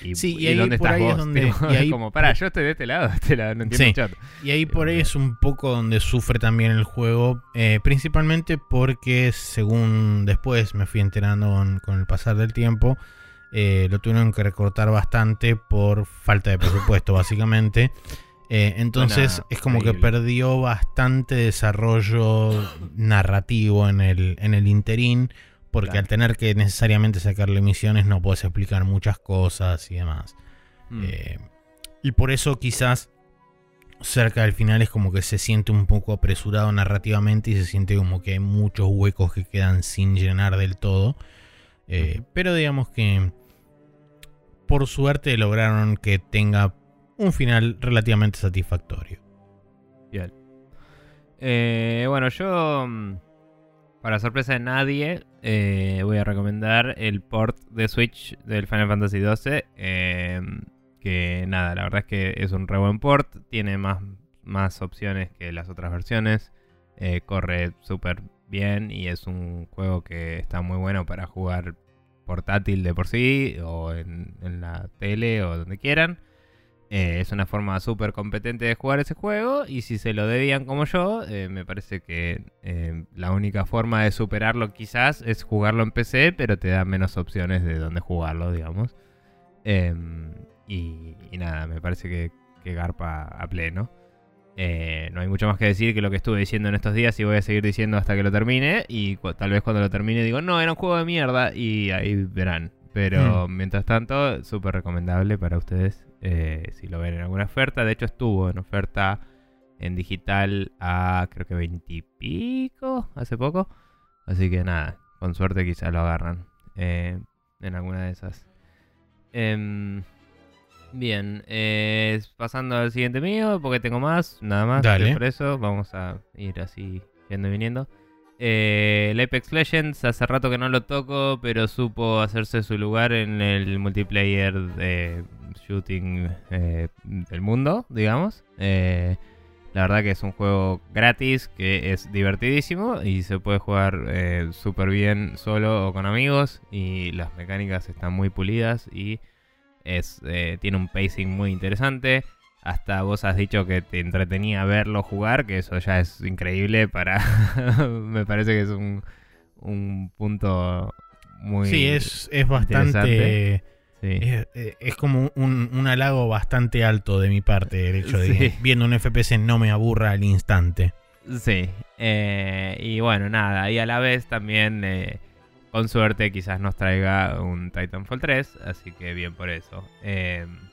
Y, sí, y, ahí dónde por estás ahí Es donde, y ahí, como, para, yo estoy de este lado, de este lado, no entiendo Y ahí por ahí es un poco donde sufre también el juego, eh, principalmente porque según después me fui enterando con, el pasar del tiempo, eh, lo tuvieron que recortar bastante por falta de presupuesto, básicamente. Eh, entonces es como que perdió bastante desarrollo narrativo en el, en el interín porque al tener que necesariamente sacarle misiones no puedes explicar muchas cosas y demás. Mm. Eh, y por eso quizás cerca del final es como que se siente un poco apresurado narrativamente y se siente como que hay muchos huecos que quedan sin llenar del todo. Eh, pero digamos que por suerte lograron que tenga un final relativamente satisfactorio. Bien. Eh, bueno, yo mm, para sorpresa de nadie, eh, voy a recomendar el port de Switch del Final Fantasy XII. Eh, que nada, la verdad es que es un re buen port. Tiene más, más opciones que las otras versiones. Corre súper bien y es un juego que está muy bueno para jugar portátil de por sí o en la tele o donde quieran. Eh, es una forma súper competente de jugar ese juego y si se lo debían como yo, eh, me parece que eh, la única forma de superarlo quizás es jugarlo en PC, pero te da menos opciones de dónde jugarlo, digamos. Em, y, nada, me parece que, que garpa a pleno. no hay mucho más que decir que lo que estuve diciendo en estos días y voy a seguir diciendo hasta que lo termine. Y tal vez cuando lo termine digo, no, era un juego de mierda y ahí verán. Pero mm. mientras tanto, súper recomendable para ustedes eh, si lo ven en alguna oferta. De hecho, estuvo en oferta en digital a creo que 20 y pico hace poco. Así que nada, con suerte quizás lo agarran eh, en alguna de esas. Em, bien, eh, pasando al siguiente mío, porque tengo más, nada más. Por eso vamos a ir así yendo y viniendo. Eh, el Apex Legends hace rato que no lo toco, pero supo hacerse su lugar en el multiplayer de shooting eh, del mundo, digamos. Eh, la verdad que es un juego gratis, que es divertidísimo y se puede jugar eh, súper bien solo o con amigos y las mecánicas están muy pulidas y tiene un pacing muy interesante. Hasta vos has dicho que te entretenía verlo jugar, que eso ya es increíble para... me parece que es un, un punto muy... Sí, es, es bastante... Eh, es, como un, halago bastante alto de mi parte el hecho de que viendo un FPS no me aburra al instante. Sí, eh, y bueno, nada, y a la vez también, eh, con suerte, quizás nos traiga un Titanfall 3, así que bien por eso.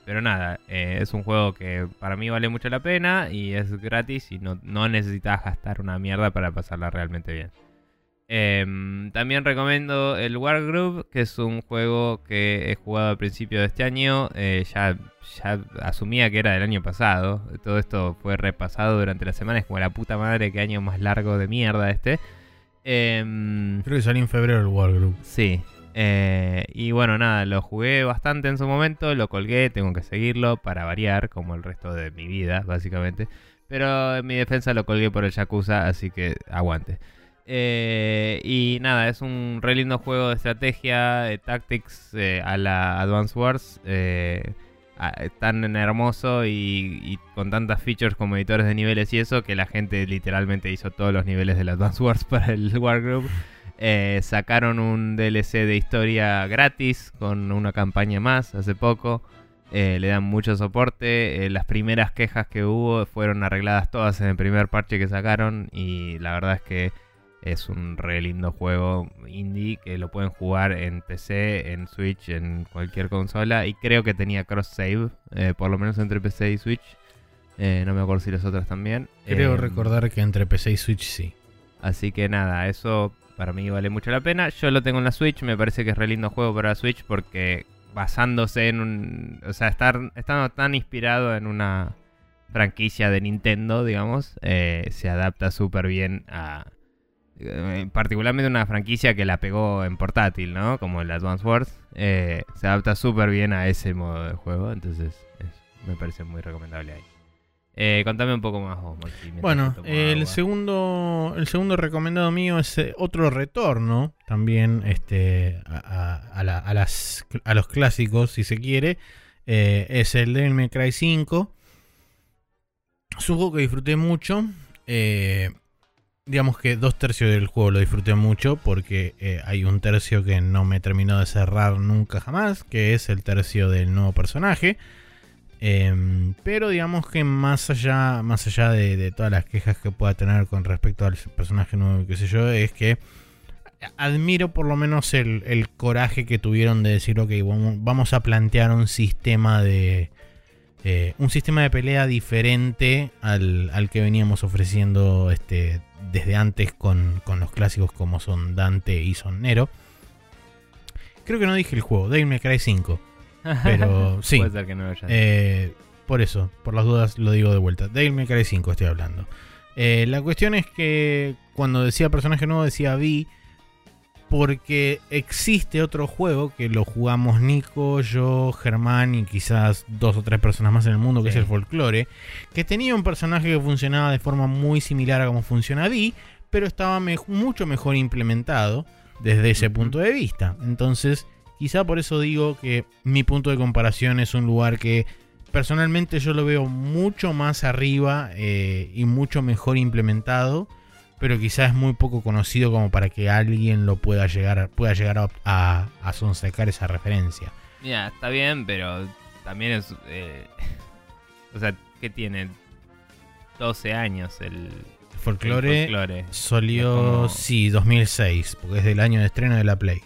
pero nada, es un juego que para mí vale mucho la pena y es gratis y no, no necesitas gastar una mierda para pasarla realmente bien. Em, también recomiendo el Wargroove, que es un juego que he jugado al principio de este año. Eh, ya, ya asumía que era del año pasado. Todo esto fue repasado durante la semana. Es como la puta madre, que año más largo de mierda este. Em, Creo que salió en febrero el Wargroove. Sí. Eh, y bueno, nada, lo jugué bastante en su momento. Lo colgué, tengo que seguirlo para variar, como el resto de mi vida, básicamente. Pero en mi defensa lo colgué por el Yakuza, así que aguante. Eh, y nada, es un re lindo juego de estrategia, de tactics eh, a la Advance Wars. Tan hermoso y, y, con tantas features como editores de niveles y eso que la gente literalmente hizo todos los niveles de las Advance Wars para el Wargroup. Eh, sacaron un DLC de historia gratis con una campaña más hace poco. Eh, le dan mucho soporte. Eh, las primeras quejas que hubo fueron arregladas todas en el primer parche que sacaron. Y la verdad es que es un re lindo juego indie que lo pueden jugar en PC, en Switch, en cualquier consola. Y creo que tenía cross save, por lo menos entre PC y Switch. no me acuerdo si las otras también. Creo recordar que entre PC y Switch sí. Así que nada, eso para mí vale mucho la pena. Yo lo tengo en la Switch, me parece que es re lindo juego para la Switch porque basándose en un... O sea, estar, estando tan inspirado en una franquicia de Nintendo, digamos, eh, se adapta súper bien a... Eh, particularmente una franquicia que la pegó en portátil, ¿no? Como el Advance Wars. Eh, se adapta súper bien a ese modo de juego, entonces me parece muy recomendable ahí. Eh, contame un poco más vos, Bueno, el segundo, el segundo recomendado mío es eh, otro retorno también este, a, las, a los clásicos, si se quiere. Eh, es el Devil May Cry 5. Es un juego que disfruté mucho. Digamos que dos tercios del juego lo disfruté mucho porque hay un tercio que no me terminó de cerrar nunca jamás, que es el tercio del nuevo personaje. Em, pero digamos que más allá, más allá de, todas las quejas que pueda tener con respecto al personaje nuevo, qué sé yo, es que admiro por lo menos el, coraje que tuvieron de decir, ok, vamos a plantear un sistema de... Eh, un sistema de pelea diferente al, que veníamos ofreciendo este, desde antes con, con, los clásicos como son Dante y Son Nero. Creo que no dije el juego, Devil May Cry 5. Pero sí. Puede ser que no eh, por eso, por las dudas lo digo de vuelta. Devil May Cry 5 estoy hablando. Eh, la cuestión es que cuando decía personaje nuevo decía Vi porque existe otro juego que lo jugamos Nico, yo, Germán y quizás dos o tres personas más en el mundo, que es el folclore, que tenía un personaje que funcionaba de forma muy similar a como funciona Vi, pero estaba mucho mejor implementado desde ese punto de vista. Entonces, Quizá por eso digo que mi punto de comparación es un lugar que personalmente yo lo veo mucho más arriba eh, y mucho mejor implementado, pero quizá es muy poco conocido como para que alguien lo pueda llegar, pueda llegar a, a, sonsacar esa referencia. Mira, está bien, pero también es... Eh, o sea, ¿qué tiene? 12 años el, folclore, folclore. Solió, sí, 2006, porque es del año de estreno de la Play.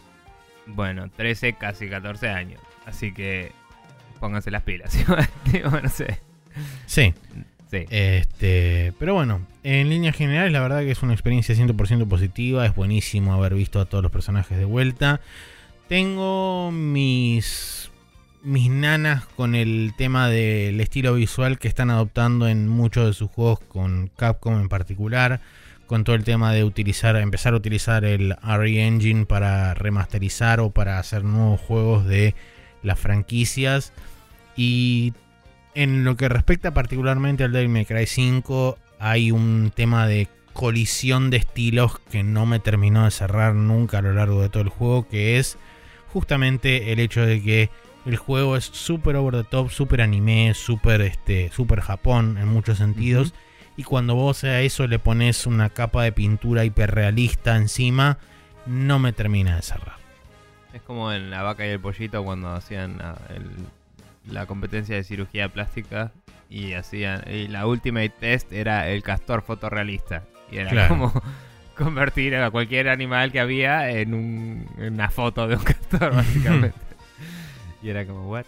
Bueno, 13, casi 14 años. Así que pónganse las pilas. no sé. Sí. Sí. Este, pero bueno, en líneas generales, la verdad que es una experiencia 100% positiva. Es buenísimo haber visto a todos los personajes de vuelta. Tengo mis, mis nanas con el tema del estilo visual que están adoptando en muchos de sus juegos, con Capcom en particular con todo el tema de utilizar, empezar a utilizar el RE Engine para remasterizar o para hacer nuevos juegos de las franquicias. Y en lo que respecta particularmente al Devil May Cry 5, hay un tema de colisión de estilos que no me terminó de cerrar nunca a lo largo de todo el juego, que es justamente el hecho de que el juego es súper over the top, súper anime, súper este, super Japón en muchos sentidos. Y cuando vos a eso le pones una capa de pintura hiperrealista encima, no me termina de cerrar. Es como en La vaca y el pollito cuando hacían ah, la competencia de cirugía plástica y hacían y la ultimate test era el castor fotorrealista. Y era como convertir a cualquier animal que había en, una foto de un castor básicamente. Y era como what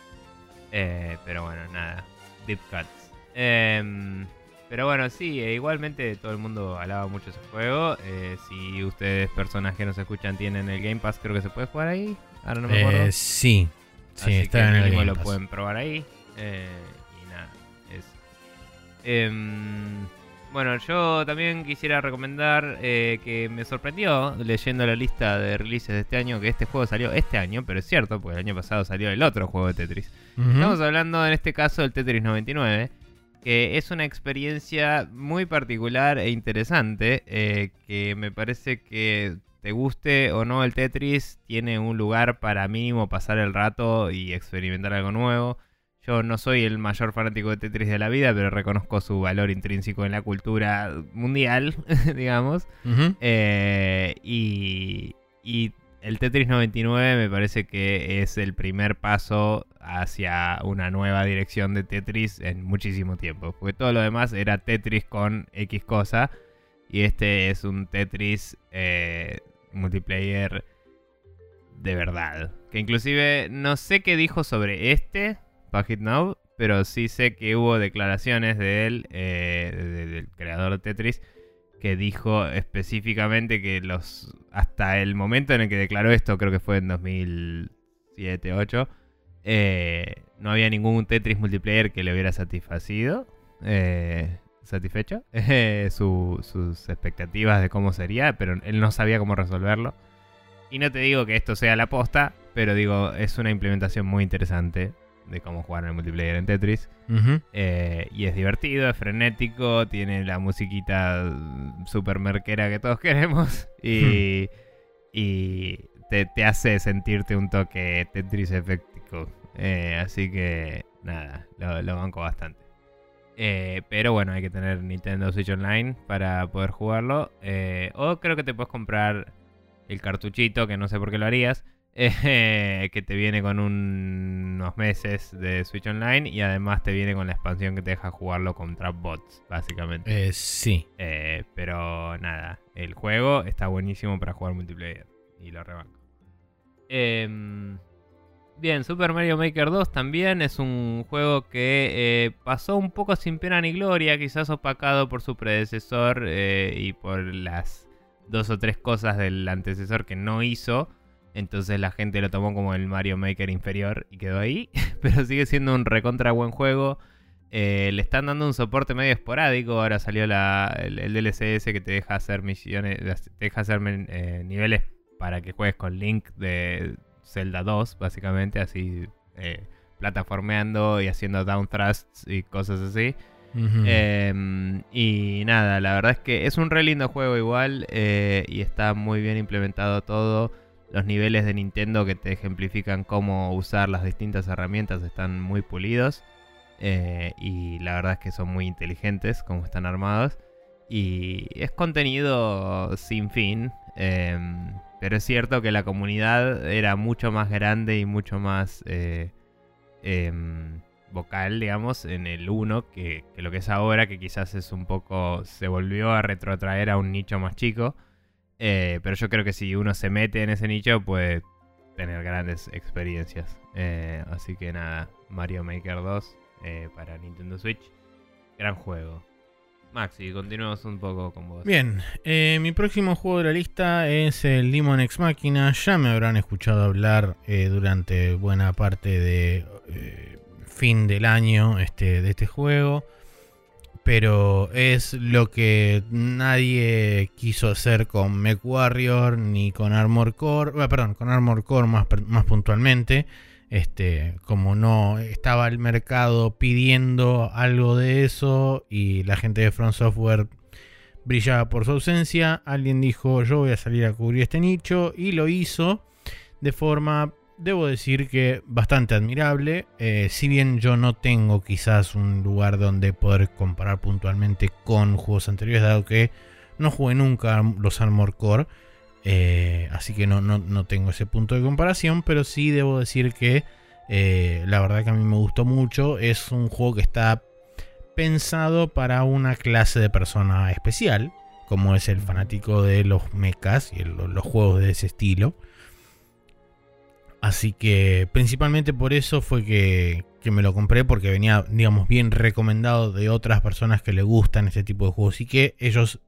eh, pero bueno nada deep cuts. Eh, pero bueno, sí, e igualmente todo el mundo alaba mucho ese juego. Eh, si ustedes, personas que nos escuchan, tienen el Game Pass, creo que se puede jugar ahí. Ahora no me acuerdo. Eh, sí, sí, está en el Game lo pueden probar ahí. Eh, y nada, eso. Em, bueno, yo también quisiera recomendar que me sorprendió leyendo la lista de releases de este año que este juego salió este año, pero es cierto, porque el año pasado salió el otro juego de Tetris. Estamos hablando en este caso del Tetris 99 que es una experiencia muy particular e interesante, eh, que me parece que te guste o no el Tetris, tiene un lugar para mínimo pasar el rato y experimentar algo nuevo. yo no soy el mayor fanático de Tetris de la vida, pero reconozco su valor intrínseco en la cultura mundial, digamos. Eh, y, y el Tetris 99 me parece que es el primer paso hacia una nueva dirección de Tetris en muchísimo tiempo. Porque todo lo demás era Tetris con X cosa. Y este es un Tetris eh, multiplayer de verdad. Que inclusive no sé qué dijo sobre este, Pagit Now, pero sí sé que hubo declaraciones de él, eh, del creador de Tetris, que dijo específicamente que los hasta el momento en el que declaró esto, creo que fue en 2007, 2008, eh, no había ningún Tetris multiplayer que le hubiera satisfacido, eh, satisfecho sus expectativas de cómo sería, pero él no sabía cómo resolverlo. Y no te digo que esto sea la posta, pero digo, es una implementación muy interesante de cómo jugar en el multiplayer en Tetris. Eh, y es divertido, es frenético, tiene la musiquita super merquera que todos queremos. Y, y te, hace sentirte un toque Tetris efectico. Eh, así que nada, lo, banco bastante. Eh, pero bueno, hay que tener Nintendo Switch Online para poder jugarlo. o creo que te puedes comprar el cartuchito, que no sé por qué lo harías, eh, que te viene con unos meses de Switch Online y además te viene con la expansión que te deja jugarlo contra bots, básicamente. Eh, sí. Eh, pero nada, el juego está buenísimo para jugar multiplayer y lo rebanco. Bien, Super Mario Maker 2 también es un juego que pasó un poco sin pena ni gloria, quizás opacado por su predecesor y por las dos o tres cosas del antecesor que no hizo. Entonces la gente lo tomó como el Mario Maker inferior y quedó ahí. Pero sigue siendo un recontra buen juego. Eh, le están dando un soporte medio esporádico. Ahora salió el, DLCS que te deja hacer misiones, te deja hacer eh, niveles para que juegues con Link de Zelda 2, básicamente, así eh, plataformeando y haciendo down thrusts y cosas así. Em, y nada, la verdad es que es un re lindo juego igual eh, y está muy bien implementado todo. Los niveles de Nintendo que te ejemplifican cómo usar las distintas herramientas están muy pulidos. Eh, y la verdad es que son muy inteligentes como están armados. Y es contenido sin fin. Pero es cierto que la comunidad era mucho más grande y mucho más... Eh, em, vocal, digamos, en el 1 que, lo que es ahora, que quizás es un poco. se volvió a retrotraer a un nicho más chico. Eh, pero yo creo que si uno se mete en ese nicho puede tener grandes experiencias. Eh, así que nada, Mario Maker 2 eh, para Nintendo Switch. Gran juego. Maxi, continuemos un poco con vos. Bien, mi próximo juego de la lista es el Demon X Machina. Ya me habrán escuchado hablar durante buena parte de fin del año este, de este juego. Pero es lo que nadie quiso hacer con Mech Warrior ni con Armor Core. Ah, perdón, con Armor Core más, más puntualmente. Este, como no estaba el mercado pidiendo algo de eso y la gente de Front Software brillaba por su ausencia, alguien dijo yo voy a salir a cubrir este nicho y lo hizo de forma debo decir que bastante admirable. Eh, si bien yo no tengo quizás un lugar donde poder comparar puntualmente con juegos anteriores, dado que no jugué nunca los Armor Core. Eh, así que no, no, tengo ese punto de comparación. Pero sí debo decir que eh, la verdad que a mí me gustó mucho. Es un juego que está pensado para una clase de persona especial. Como es el fanático de los mechas y los juegos de ese estilo. Así que principalmente por eso fue que, me lo compré, porque venía, digamos, bien recomendado de otras personas que le gustan este tipo de juegos y que ellos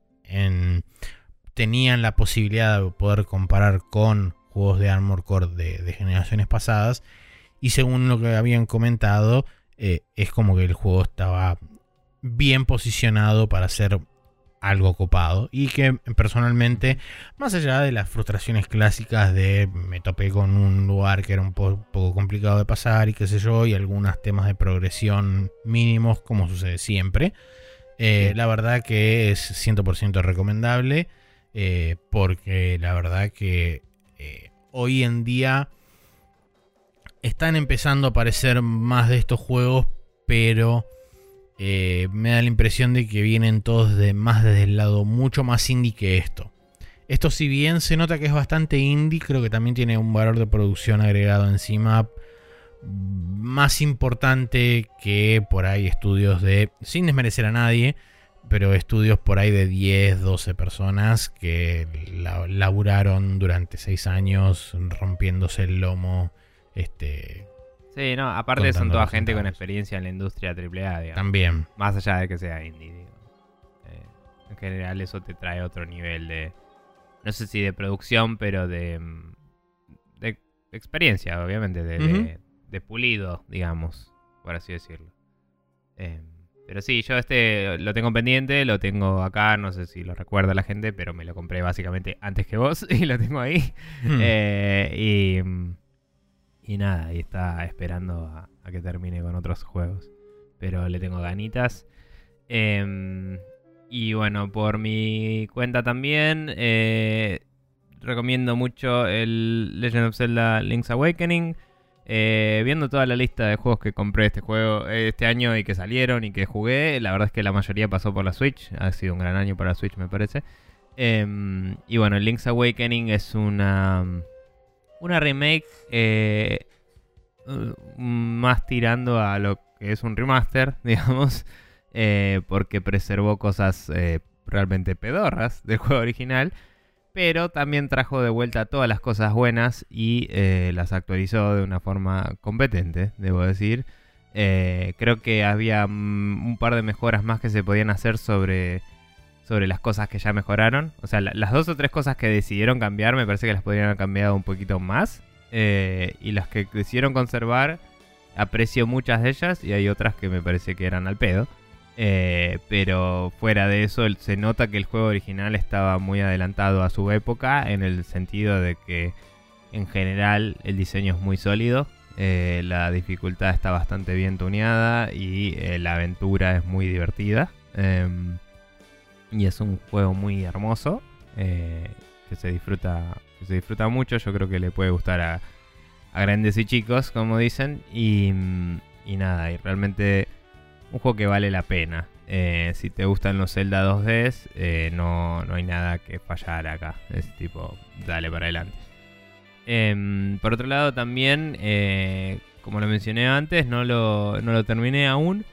tenían la posibilidad de poder comparar con juegos de Armor Core de, generaciones pasadas. Y según lo que habían comentado, eh, es como que el juego estaba bien posicionado para ser algo copado. Y que personalmente, más allá de las frustraciones clásicas de me topé con un lugar que era un poco complicado de pasar y qué sé yo, y algunos temas de progresión mínimos como sucede siempre, eh, la verdad que es 100% recomendable eh, porque la verdad que eh, hoy en día están empezando a aparecer más de estos juegos, pero eh, me da la impresión de que vienen todos de más desde el lado mucho más indie que esto. Esto si bien se nota que es bastante indie, creo que también tiene un valor de producción agregado encima más importante que por ahí estudios de, sin desmerecer a nadie, pero estudios por ahí de 10, 12 personas que laburaron durante 6 años rompiéndose el lomo. Este, sí, no, aparte son toda gente con experiencia en la industria AAA, digamos. También. Más allá de que sea indie, eh, en general eso te trae otro nivel de, no sé si de producción, pero de, de experiencia, obviamente, de, de, pulido, digamos, por así decirlo. Eh, pero sí, yo este lo tengo pendiente, lo tengo acá, no sé si lo recuerda la gente, pero me lo compré básicamente antes que vos y lo tengo ahí. Hmm. Eh, y, nada, y está esperando a, que termine con otros juegos. Pero le tengo ganitas. Em, y bueno, por mi cuenta también, eh, recomiendo mucho el Legend of Zelda Link's Awakening. Eh, viendo toda la lista de juegos que compré este juego este año y que salieron y que jugué, la verdad es que la mayoría pasó por la Switch. Ha sido un gran año para la Switch, me parece. Em, y bueno, Link's Awakening es una, una remake eh, más tirando a lo que es un remaster, digamos. Eh, porque preservó cosas eh, realmente pedorras del juego original, pero también trajo de vuelta todas las cosas buenas y eh, las actualizó de una forma competente, debo decir. creo que había mm, un par de mejoras más que se podían hacer sobre, sobre las cosas que ya mejoraron. O sea, las dos o tres cosas que decidieron cambiar me parece que las podrían haber cambiado un poquito más. y las que decidieron conservar, aprecio muchas de ellas y hay otras que me parece que eran al pedo. Eh, pero fuera de eso, se nota que el juego original estaba muy adelantado a su época en el sentido de que en general el diseño es muy sólido, eh, la dificultad está bastante bien tuneada y eh, la aventura es muy divertida. Em, y es un juego muy hermoso que se disfruta que se disfruta mucho. Yo creo que le puede gustar a, grandes y chicos, como dicen. Y, y nada, y realmente un juego que vale la pena. Eh, si te gustan los Zelda 2D, eh, no, no hay nada que fallar acá. Es tipo, dale para adelante. Em, por otro lado, también, eh, como lo mencioné antes, no lo, no lo terminé aún.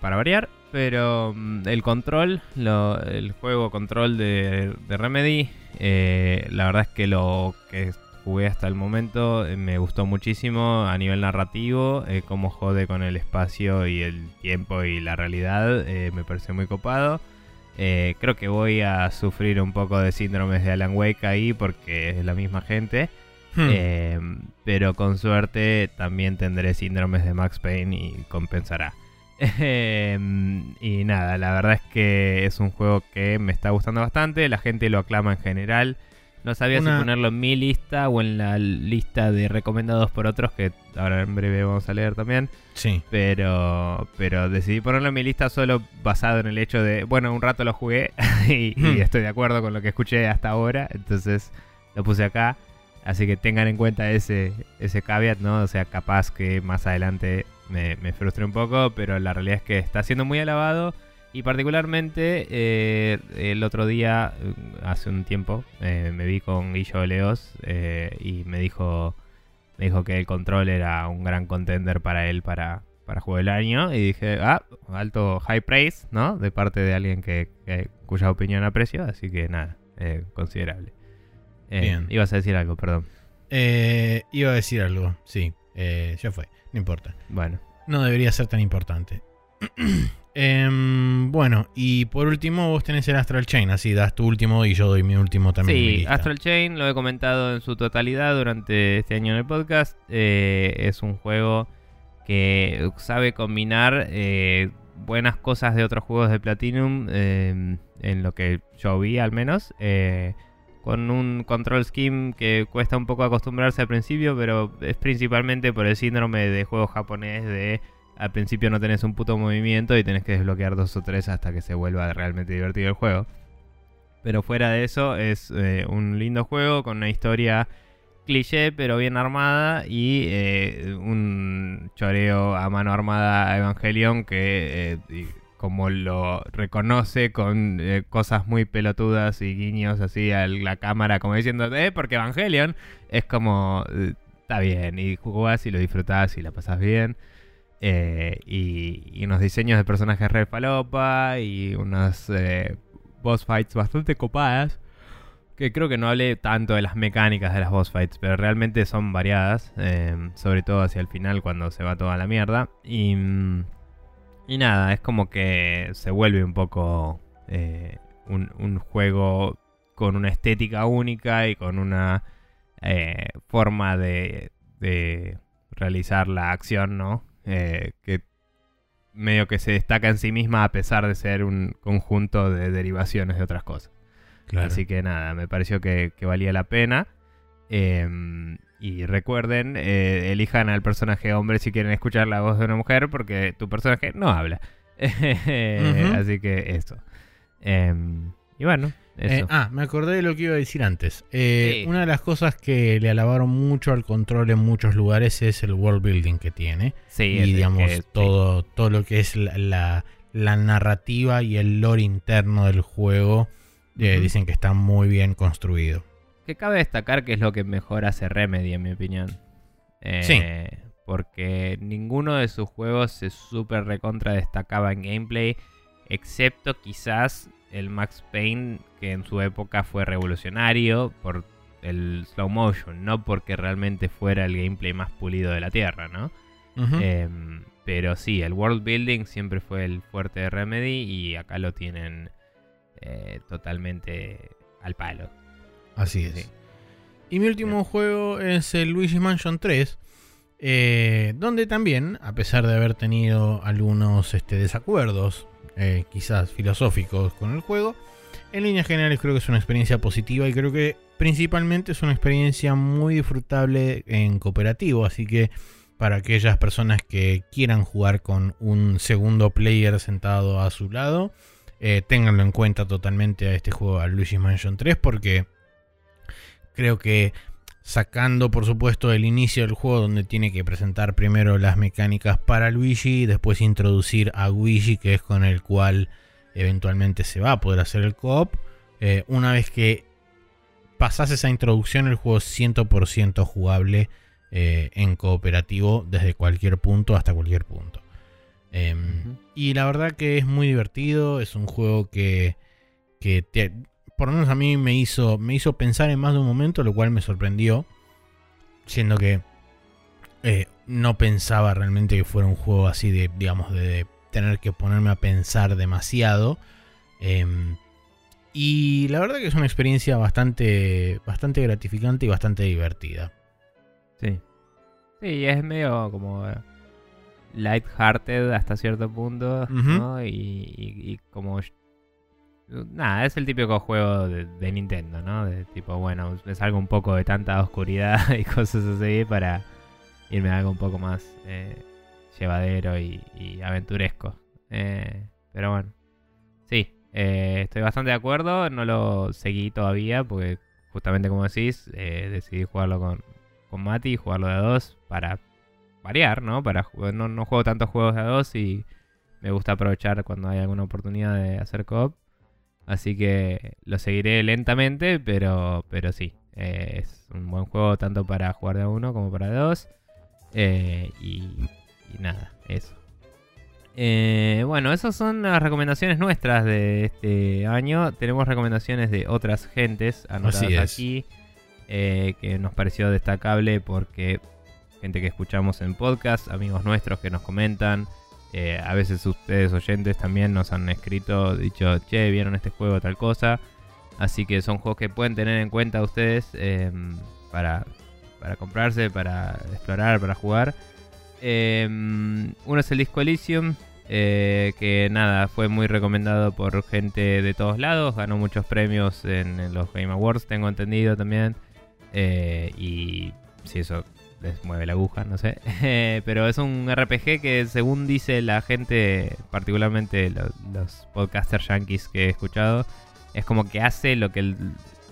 para variar. Pero mm, el control, el juego control de, de Remedy, la verdad es que lo que jugué hasta el momento eh, me gustó muchísimo a nivel narrativo, eh, cómo jode con el espacio y el tiempo y la realidad, eh, me parece muy copado. creo que voy a sufrir un poco de síndromes de Alan Wake ahí porque es la misma gente. Hmm. pero con suerte también tendré síndromes de Max Payne y compensará. y nada, la verdad es que es un juego que me está gustando bastante, la gente lo aclama en general. No sabía si ponerlo en mi lista o en la lista de recomendados por otros, que ahora en breve vamos a leer también. Sí. Pero, pero decidí ponerlo en mi lista solo basado en el hecho de, bueno, un rato lo jugué y, hmm. estoy de acuerdo con lo que escuché hasta ahora, entonces lo puse acá. Así que tengan en cuenta ese, ese caveat, ¿no? O sea, capaz que más adelante me, me frustre un poco, pero la realidad es que está siendo muy alabado y particularmente eh, el otro día, eh, hace un tiempo, eh, me vi con Guillo Leos y me dijo, me dijo que el control era un gran contender para él para, para juego del año. Y dije, ah, alto high praise, ¿no? De parte de alguien que, cuya opinión aprecio. Así que nada, considerable. Bien. Ibas a decir algo, perdón. iba a decir algo, sí. ya fue, no importa. Bueno. No debería ser tan importante. Em, bueno, y por último vos tenés el Astral Chain, así das tu último y yo doy mi último también. Sí, Astral Chain lo he comentado en su totalidad durante este año en el podcast. Eh, es un juego que sabe combinar eh, buenas cosas de otros juegos de Platinum, em, en lo que yo vi al menos, eh, con un control scheme que cuesta un poco acostumbrarse al principio, pero es principalmente por el síndrome de juego japonés de al principio no tenés un puto movimiento y tenés que desbloquear dos o tres hasta que se vuelva realmente divertido el juego. Pero fuera de eso, es eh, un lindo juego con una historia cliché pero bien armada y eh, un choreo a mano armada a Evangelion que eh, como lo reconoce con cosas muy pelotudas y guiños así a la cámara como diciendo, eh, porque Evangelion es como, está bien y jugás y lo disfrutás y la pasás bien. Y, y, unos diseños de personajes re falopa y unas boss fights bastante copadas que creo que no hablé tanto de las mecánicas de las boss fights, pero realmente son variadas, em, sobre todo hacia el final cuando se va toda la mierda. Y, mm, y nada, es como que se vuelve un poco eh, un, juego con una estética única y con una eh, forma de, de, realizar la acción, ¿no? Eh, que medio que se destaca en sí misma a pesar de ser un conjunto de derivaciones de otras cosas. Así que nada, me pareció que, valía la pena. Em, y recuerden, eh, elijan al personaje hombre si quieren escuchar la voz de una mujer, porque tu personaje no habla. Así que eso. Em, y bueno, eh, ah, me acordé de lo que iba a decir antes. Eh, una de las cosas que le alabaron mucho al control en muchos lugares es el world building que tiene. Sí, y digamos, todo, todo lo que es la, la narrativa y el lore interno del juego dicen que está muy bien construido. Que cabe destacar que es lo que mejor hace Remedy, en mi opinión. Eh, sí. Porque ninguno de sus juegos se super recontra destacaba en gameplay, excepto quizás el Max Payne, que en su época fue revolucionario por el slow motion, no porque realmente fuera el gameplay más pulido de la Tierra, ¿no? Em, pero sí, el world building siempre fue el fuerte de Remedy y acá lo tienen eh, totalmente al palo. Así es. Y mi último juego es el Luigi's Mansion 3. Eh, donde también, a pesar de haber tenido algunos este, desacuerdos, eh, quizás filosóficos con el juego, en líneas generales creo que es una experiencia positiva y creo que principalmente es una experiencia muy disfrutable en cooperativo, así que para aquellas personas que quieran jugar con un segundo player sentado a su lado, eh, ténganlo en cuenta totalmente a este juego, a Luigi's Mansion 3, porque creo que sacando por supuesto el inicio del juego donde tiene que presentar primero las mecánicas para Luigi y después introducir a Luigi que es con el cual eventualmente se va a poder hacer el co-op. Eh, una vez que pasas esa introducción el juego es 100% jugable eh, en cooperativo desde cualquier punto hasta cualquier punto. Em, y la verdad que es muy divertido, es un juego que, por lo menos a mí me hizo, me hizo pensar en más de un momento, lo cual me sorprendió, siendo que eh, no pensaba realmente que fuera un juego así de, digamos, de, tener que ponerme a pensar demasiado. Em, y la verdad que es una experiencia bastante, bastante gratificante y bastante divertida. Sí. Sí, es medio como eh, lighthearted hasta cierto punto, ¿no? Y, como... Nada, es el típico juego de, Nintendo, ¿no? De tipo, bueno, me salgo un poco de tanta oscuridad y cosas así para irme a algo un poco más eh, llevadero y, aventuresco. Eh, pero bueno, sí, eh, estoy bastante de acuerdo, no lo seguí todavía porque justamente como decís, decidí jugarlo con, con Mati, jugarlo de a dos para variar, ¿no? Para no, no juego tantos juegos de a dos y me gusta aprovechar cuando hay alguna oportunidad de hacer co-op. Así que lo seguiré lentamente, pero, pero sí. Eh, es un buen juego tanto para jugar de uno como para de dos. Eh, y, nada, eso. Eh, bueno, esas son las recomendaciones nuestras de este año. Tenemos recomendaciones de otras gentes anotadas aquí. que nos pareció destacable porque gente que escuchamos en podcast, amigos nuestros que nos comentan. Eh, a veces ustedes oyentes también nos han escrito, dicho, che, vieron este juego, tal cosa. Así que son juegos que pueden tener en cuenta ustedes em, para, para comprarse, para explorar, para jugar. Em, uno es el Disco Elysium, eh, que nada, fue muy recomendado por gente de todos lados, ganó muchos premios en, los Game Awards, tengo entendido también. Eh, y si eso les mueve la aguja, no sé. Pero es un RPG que según dice la gente, particularmente los, podcasters yankees que he escuchado, es como que hace lo que el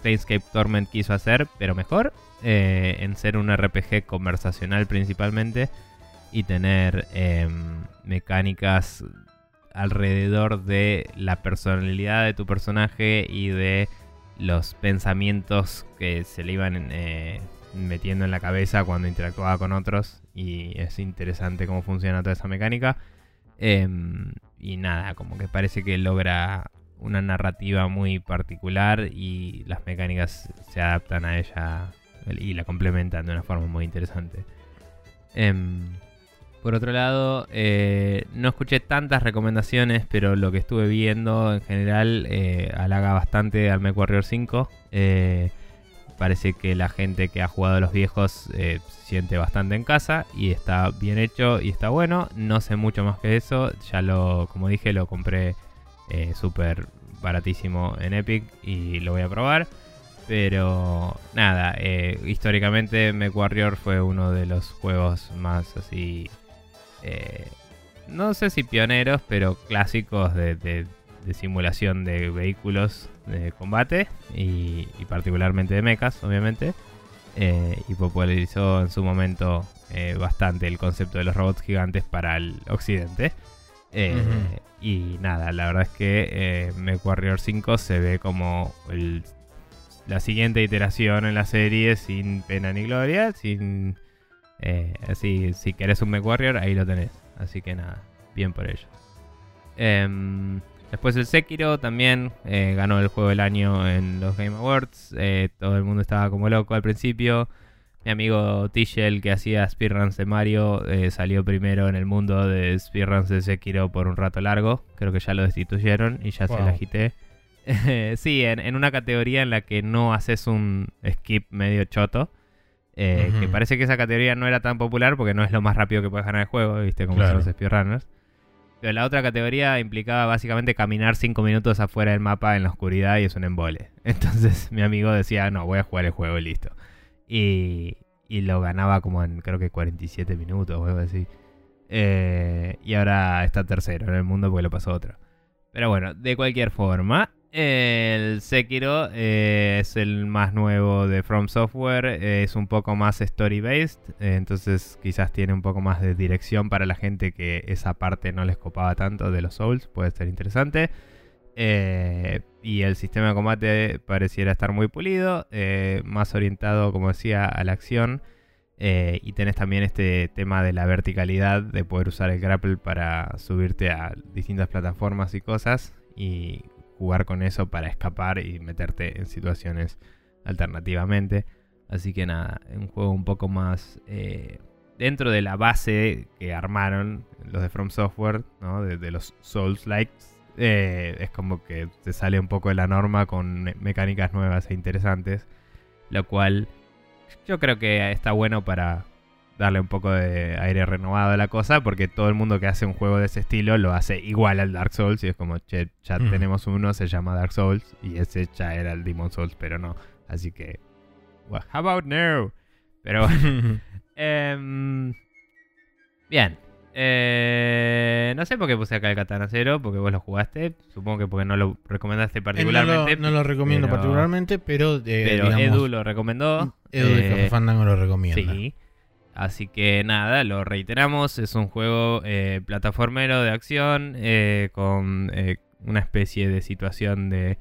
Planescape Torment quiso hacer, pero mejor, eh, en ser un RPG conversacional principalmente y tener em, mecánicas alrededor de la personalidad de tu personaje y de los pensamientos que se le iban eh, metiendo en la cabeza cuando interactuaba con otros. Y es interesante cómo funciona toda esa mecánica. Em, y nada, como que parece que logra una narrativa muy particular y las mecánicas se adaptan a ella y la complementan de una forma muy interesante. Em, por otro lado, eh, no escuché tantas recomendaciones, pero lo que estuve viendo en general eh, halaga bastante al MechWarrior 5. Eh, parece que la gente que ha jugado a los viejos se siente bastante en casa y está bien hecho y está bueno. No sé mucho más que eso. Ya lo, como dije, lo compré súper baratísimo en Epic y lo voy a probar. Pero nada, históricamente MechWarrior fue uno de los juegos más así eh, no sé si pioneros, pero clásicos de, simulación de vehículos de combate y, particularmente de mechas, obviamente. Eh, y popularizó en su momento eh, bastante el concepto de los robots gigantes para el occidente. Y nada, la verdad es que MechWarrior 5 se ve como la siguiente iteración en la serie sin pena ni gloria, sin eh, así, si querés un MechWarrior, ahí lo tenés. Así que nada, bien por ello. Después el Sekiro también eh, ganó el juego del año en los Game Awards. Eh, todo el mundo estaba como loco al principio. Mi amigo Tichel, que hacía speedruns de Mario, salió primero en el mundo de speedruns de Sekiro por un rato largo. Creo que ya lo destituyeron y ya se la agité. sí, en, una categoría en la que no haces un skip medio choto. Eh, que parece que esa categoría no era tan popular porque no es lo más rápido que puedes ganar el juego, ¿viste? Como son los speedrunners. Pero la otra categoría implicaba básicamente caminar 5 minutos afuera del mapa en la oscuridad y es un embole. Entonces mi amigo decía, no, voy a jugar el juego y listo. Y, y lo ganaba como en creo que 47 minutos o algo así. Eh, y ahora está tercero en el mundo porque lo pasó otro. Pero bueno, de cualquier forma, el Sekiro eh, es el más nuevo de From Software, es un poco más story-based, eh, entonces quizás tiene un poco más de dirección para la gente que esa parte no les copaba tanto de los Souls, puede ser interesante. Eh, y el sistema de combate pareciera estar muy pulido, más orientado, como decía, a la acción. y tenés también este tema de la verticalidad, de poder usar el grapple para subirte a distintas plataformas y cosas. Y jugar con eso para escapar y meterte en situaciones alternativamente. Así que nada, un juego un poco más eh, dentro de la base que armaron los de From Software, ¿no? de, los Souls Likes. Eh, es como que se sale un poco de la norma con mecánicas nuevas e interesantes. Lo cual yo creo que está bueno para darle un poco de aire renovado a la cosa, porque todo el mundo que hace un juego de ese estilo lo hace igual al Dark Souls, y es como, che, ya tenemos uno, se llama Dark Souls, y ese ya era el Demon Souls, pero no. Así que, well, how about now? Pero bueno. Em, bien. Eh, no sé por qué puse acá el Katana Zero, porque vos lo jugaste. Supongo que porque no lo recomendaste particularmente. No lo, recomiendo particularmente, pero. pero Edu lo recomendó. Edu de eh, Fandango lo recomienda. Sí. Así que nada, lo reiteramos, es un juego eh, plataformero de acción eh, con eh, una especie de situación de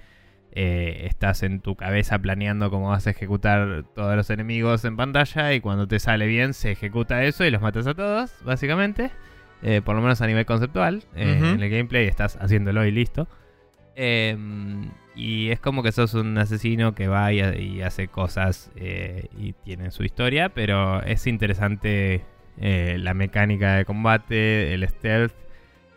estás en tu cabeza planeando cómo vas a ejecutar todos los enemigos en pantalla y cuando te sale bien se ejecuta eso y los matas a todos, básicamente. por lo menos a nivel conceptual. En el gameplay estás haciéndolo y listo. Em, y es como que sos un asesino que va y, hace cosas eh, y tiene su historia, pero es interesante eh, la mecánica de combate, el stealth,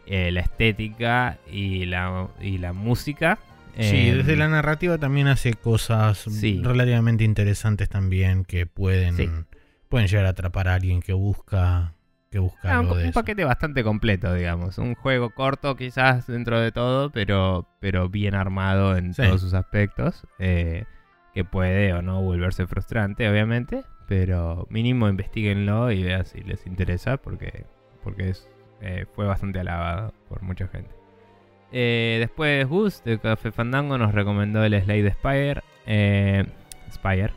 eh, la estética y la, y la música. Sí, desde em, la narrativa también hace cosas relativamente interesantes también que pueden, pueden llegar a atrapar a alguien que busca buscar ah, un, paquete bastante completo, digamos. Un juego corto quizás dentro de todo, pero, pero bien armado en todos sus aspectos. Eh, que puede o no volverse frustrante, obviamente. Pero mínimo investiguenlo y vean si les interesa, porque, porque es, eh, fue bastante alabado por mucha gente. Eh, después Gus de Café Fandango nos recomendó el Slade Spire. Spire.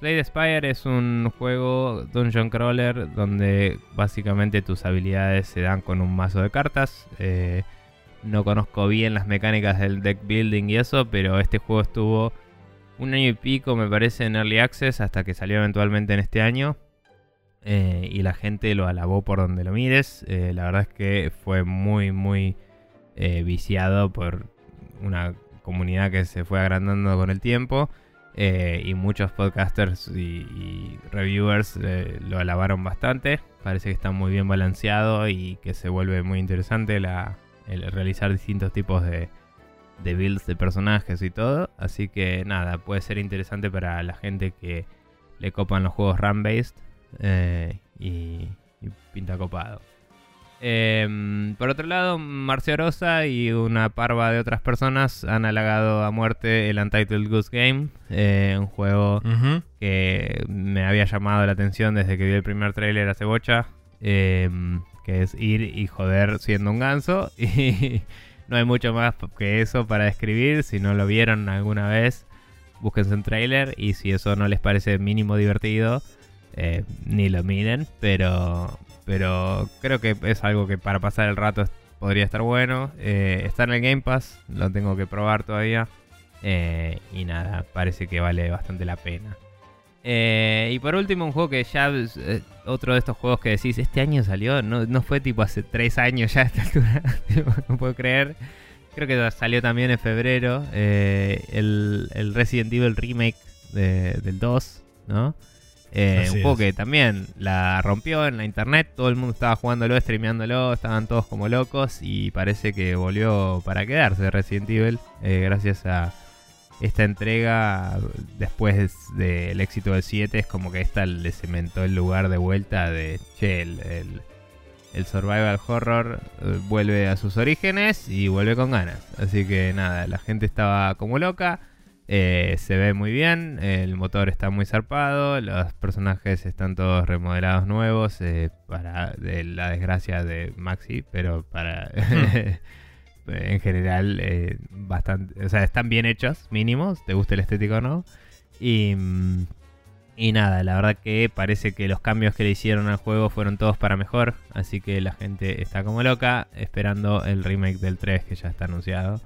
Slade Spire es un juego dungeon crawler donde básicamente tus habilidades se dan con un mazo de cartas. Eh, no conozco bien las mecánicas del deck building y eso, pero este juego estuvo un año y pico, me parece, en Early Access hasta que salió eventualmente en este año. Eh, y la gente lo alabó por donde lo mires. Eh, la verdad es que fue muy, muy viciado por una comunidad que se fue agrandando con el tiempo. Y muchos podcasters y, reviewers lo alabaron bastante. Parece que está muy bien balanceado y que se vuelve muy interesante el realizar distintos tipos de, de builds de personajes y todo. Así que nada, puede ser interesante para la gente que le copan los juegos run-based eh, y, pinta copado. Em, por otro lado, Marcio Rosa y una parva de otras personas han halagado a muerte el Untitled Goose Game, eh, un juego que me había llamado la atención desde que vi el primer trailer hace bocha, em, que es ir y joder siendo un ganso. Y no hay mucho más que eso para describir, si no lo vieron alguna vez, búsquense un trailer y si eso no les parece mínimo divertido, eh, ni lo miren, pero, pero creo que es algo que para pasar el rato podría estar bueno. Eh, está en el Game Pass, lo tengo que probar todavía. Eh, y nada, parece que vale bastante la pena. y por último, un juego que ya. otro de estos juegos que decís, este año salió, no, fue tipo hace tres años ya a esta altura. no puedo creer. Creo que salió también en febrero. el, Resident Evil Remake del 2, ¿no? Eh, un juego que también la rompió en la internet, todo el mundo estaba jugándolo, streameándolo, estaban todos como locos y parece que volvió para quedarse Resident Evil eh, gracias a esta entrega después del éxito del 7 es como que esta le cementó el lugar de vuelta de che, el, el survival horror eh, vuelve a sus orígenes y vuelve con ganas. Así que nada, la gente estaba como loca. Eh, se ve muy bien, el motor está muy zarpado, los personajes están todos remodelados nuevos, eh, para la desgracia de Maxi, pero para... en general, eh, bastante... O sea, están bien hechos, mínimos, te gusta el estético o no. Y, y nada, la verdad que parece que los cambios que le hicieron al juego fueron todos para mejor, así que la gente está como loca esperando el remake del 3 que ya está anunciado.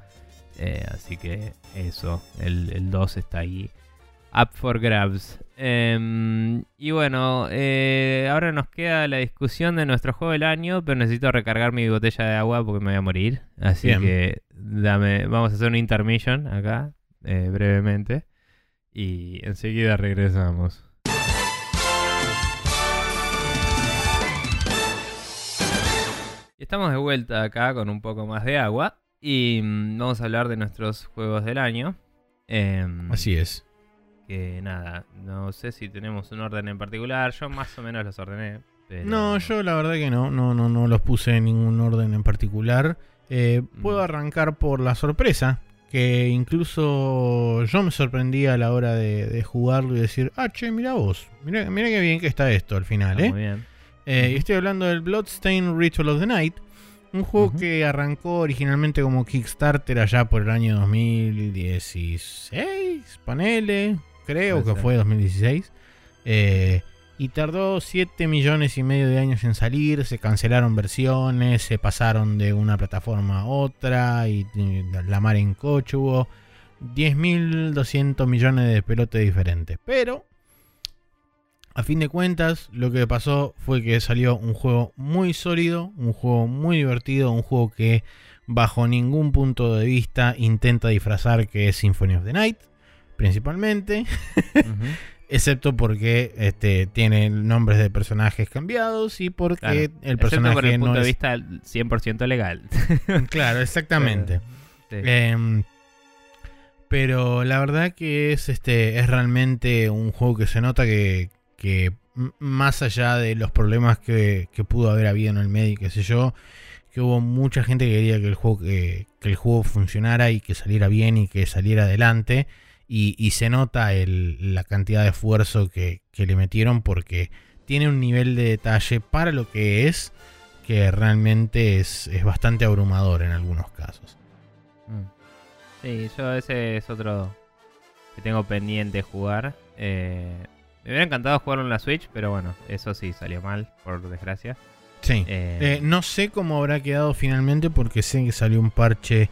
Eh, así que eso, el, 2 está ahí. Up for grabs. Em, y bueno, eh, ahora nos queda la discusión de nuestro juego del año, pero necesito recargar mi botella de agua porque me voy a morir. Así que dame, vamos a hacer un intermission acá, eh, brevemente. Y enseguida regresamos. Estamos de vuelta acá con un poco más de agua. Y mm, vamos a hablar de nuestros juegos del año. Em, Así es. Que nada, no sé si tenemos un orden en particular. Yo más o menos los ordené. No, yo la verdad que no, no, no, no los puse en ningún orden en particular. Eh, puedo mm. arrancar por la sorpresa, que incluso yo me sorprendí a la hora de, jugarlo y decir, ah, che, mira vos, mira, mira qué bien que está esto al final, ¿eh? Muy bien. Eh, estoy hablando del Bloodstained Ritual of the Night, un juego que arrancó originalmente como Kickstarter allá por el año 2016, panele, creo que fue 2016. Eh, y tardó 7 millones y medio de años en salir, se cancelaron versiones, se pasaron de una plataforma a otra y, la mar en coche hubo 10.200 millones de pelotes diferentes. Pero a fin de cuentas, lo que pasó fue que salió un juego muy sólido, un juego muy divertido, un juego que bajo ningún punto de vista intenta disfrazar que es Symphony of the Night, principalmente. Excepto porque este, tiene nombres de personajes cambiados y porque el personaje por el punto de vista 100% legal. claro, exactamente. Em, pero la verdad que es este es realmente un juego que se nota que, que más allá de los problemas que, pudo haber habido en el medio y qué sé yo, que hubo mucha gente que quería que el juego, que, el juego funcionara y que saliera bien y que saliera adelante. Y, se nota la cantidad de esfuerzo que, le metieron porque tiene un nivel de detalle para lo que es que realmente es, bastante abrumador en algunos casos. Mm. Sí, yo ese es otro que tengo pendiente jugar. Eh, me hubiera encantado jugarlo en la Switch, pero bueno, eso sí salió mal, por desgracia. Sí. Eh, Eh, no sé cómo habrá quedado finalmente porque sé que salió un parche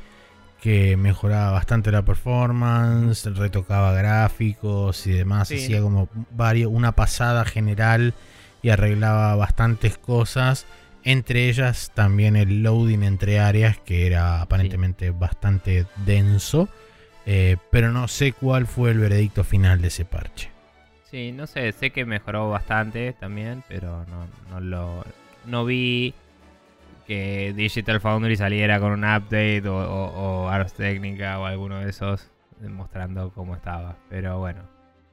que mejoraba bastante la performance, retocaba gráficos y demás, Sí. hacía como varios, una pasada general y arreglaba bastantes cosas, entre ellas también el loading entre áreas que era aparentemente bastante denso, eh, pero no sé cuál fue el veredicto final de ese parche. Sí, no sé, sé que mejoró bastante también, pero no, no lo. No vi que Digital Foundry saliera con un update o, o, o Ars Technica o alguno de esos mostrando cómo estaba. Pero bueno.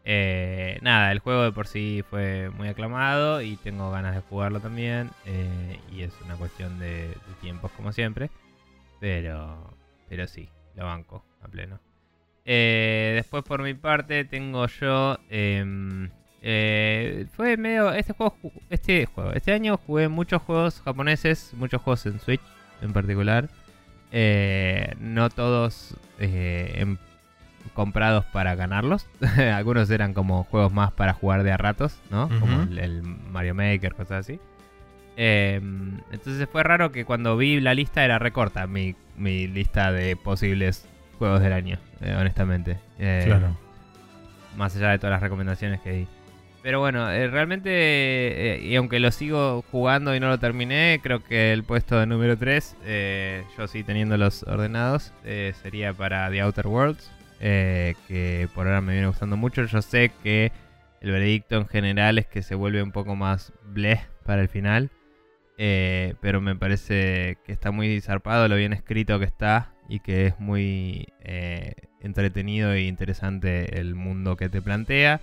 Eh, nada, el juego de por sí fue muy aclamado y tengo ganas de jugarlo también. eh, y es una cuestión de, de tiempos como siempre. Pero, pero sí, lo banco a pleno. Eh, después por mi parte tengo yo... em, eh, fue medio... Este juego, ju- este juego, este año jugué muchos juegos japoneses, muchos juegos en Switch en particular. Eh, no todos eh, em- comprados para ganarlos. Algunos eran como juegos más para jugar de a ratos, ¿no? Como el, el Mario Maker, cosas así. Em, entonces fue raro que cuando vi la lista era recorta mi, mi lista de posibles juegos del año, eh, honestamente. Eh, Claro. Más allá de todas las recomendaciones que di. Pero bueno, eh, realmente, y aunque lo sigo jugando y no lo terminé, creo que el puesto de número 3, yo sí teniendo los ordenados, sería para The Outer Worlds, que por ahora me viene gustando mucho. Yo sé que el veredicto en general es que se vuelve un poco más bleh para el final. Eh, pero me parece que está muy zarpado lo bien escrito que está y que es muy eh, entretenido e interesante el mundo que te plantea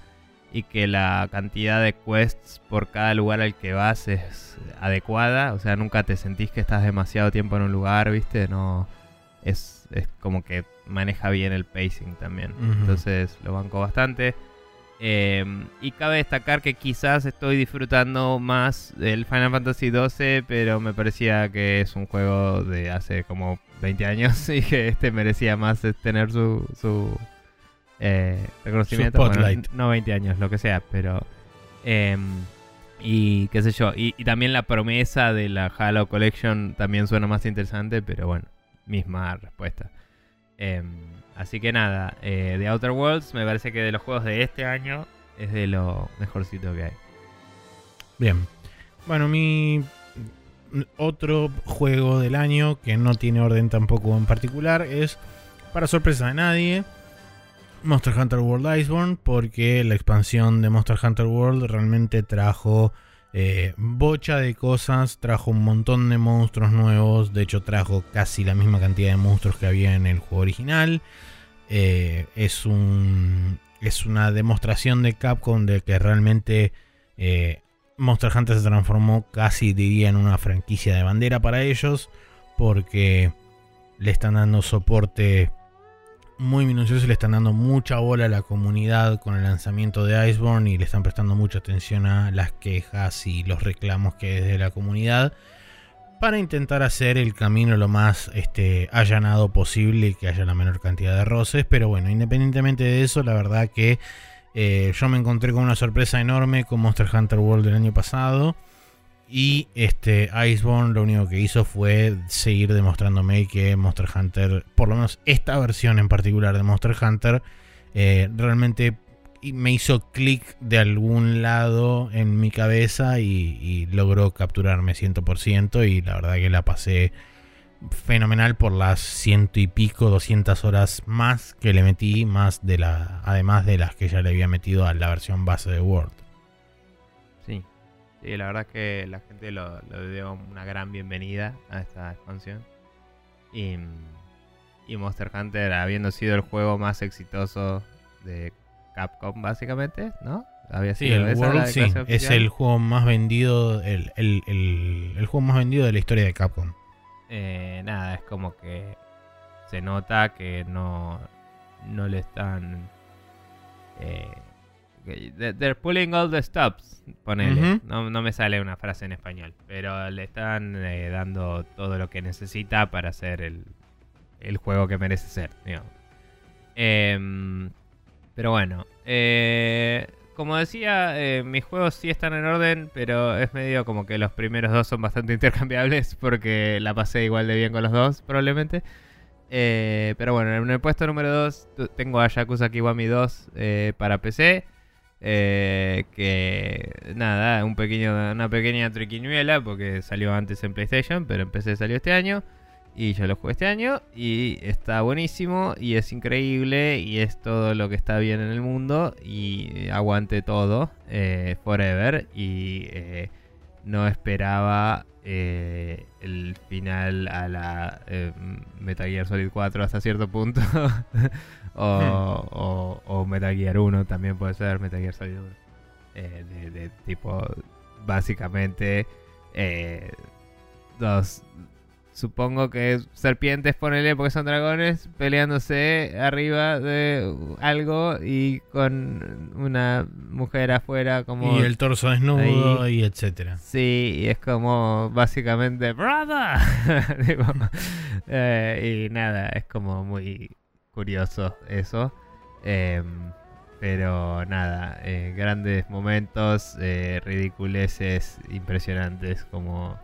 y que la cantidad de quests por cada lugar al que vas es adecuada, o sea, nunca te sentís que estás demasiado tiempo en un lugar, ¿viste? No es, es como que maneja bien el pacing también. Entonces lo banco bastante. Eh, y cabe destacar que quizás estoy disfrutando más del Final Fantasy XII, pero me parecía que es un juego de hace como 20 años y que este merecía más eh, tener su, su eh, reconocimiento. Su Bueno, no 20 años, lo que sea, pero... em, y qué sé yo, y, y también la promesa de la Halo Collection también suena más interesante, pero bueno, misma respuesta. Em, así que nada, eh, The Outer Worlds me parece que de los juegos de este año es de lo mejorcito que hay. Bien. Bueno, mi otro juego del año que no tiene orden tampoco en particular es, para sorpresa de nadie, Monster Hunter World Iceborne, porque la expansión de Monster Hunter World realmente trajo eh, bocha de cosas, trajo un montón de monstruos nuevos, de hecho trajo casi la misma cantidad de monstruos que había en el juego original. Eh, es un es una demostración de Capcom de que realmente eh, Monster Hunter se transformó casi diría en una franquicia de bandera para ellos porque le están dando soporte muy minucioso y le están dando mucha bola a la comunidad con el lanzamiento de Iceborne y le están prestando mucha atención a las quejas y los reclamos que hay desde la comunidad para intentar hacer el camino lo más este, allanado posible y que haya la menor cantidad de roces. Pero bueno, independientemente de eso, la verdad que eh, yo me encontré con una sorpresa enorme con Monster Hunter World del año pasado. Y este Iceborne lo único que hizo fue seguir demostrándome que Monster Hunter, por lo menos esta versión en particular de Monster Hunter, eh, realmente me hizo clic de algún lado en mi cabeza y, y logró capturarme 100% y la verdad que la pasé fenomenal por las ciento y pico, 200 horas más que le metí, más de la, además de las que ya le había metido a la versión base de Word. Sí, sí la verdad es que la gente lo, lo dio una gran bienvenida a esta expansión. Y, y Monster Hunter, habiendo sido el juego más exitoso de Capcom, básicamente, ¿no? Había Sí, sido el esa la World sí, es el juego más vendido, el, el- el- el juego más vendido de la historia de Capcom. Eh, nada, es como que se nota que no, no le están. Eh, they're pulling all the stops. Ponele. No, no me sale una frase en español. Pero le están eh, dando todo lo que necesita para hacer el, el juego que merece ser. digamos. Em, Pero bueno, eh, como decía, eh, mis juegos sí están en orden, pero es medio como que los primeros dos son bastante intercambiables porque la pasé igual de bien con los dos, probablemente. Eh, pero bueno, en el puesto número 2 tengo a Yakuza Kiwami 2 eh, para PC. Eh, que nada, un pequeño, una pequeña triquiñuela porque salió antes en PlayStation, pero en PC salió este año. Y yo lo jugué este año y está buenísimo y es increíble y es todo lo que está bien en el mundo y aguante todo forever y no esperaba eh, el final a la eh, Metal Gear Solid 4 hasta cierto punto. o, o, Metal Gear 1 también puede ser, Metal Gear Solid 1. Eh, de, tipo, básicamente, dos, Supongo que serpientes, ponele, porque son dragones, peleándose arriba de algo y con una mujer afuera como... Y el torso desnudo y etcétera. Sí, y es como básicamente... ¡Brother! Eh, y nada, es como muy curioso eso. Em, pero nada, eh, grandes momentos, eh, ridiculeces impresionantes como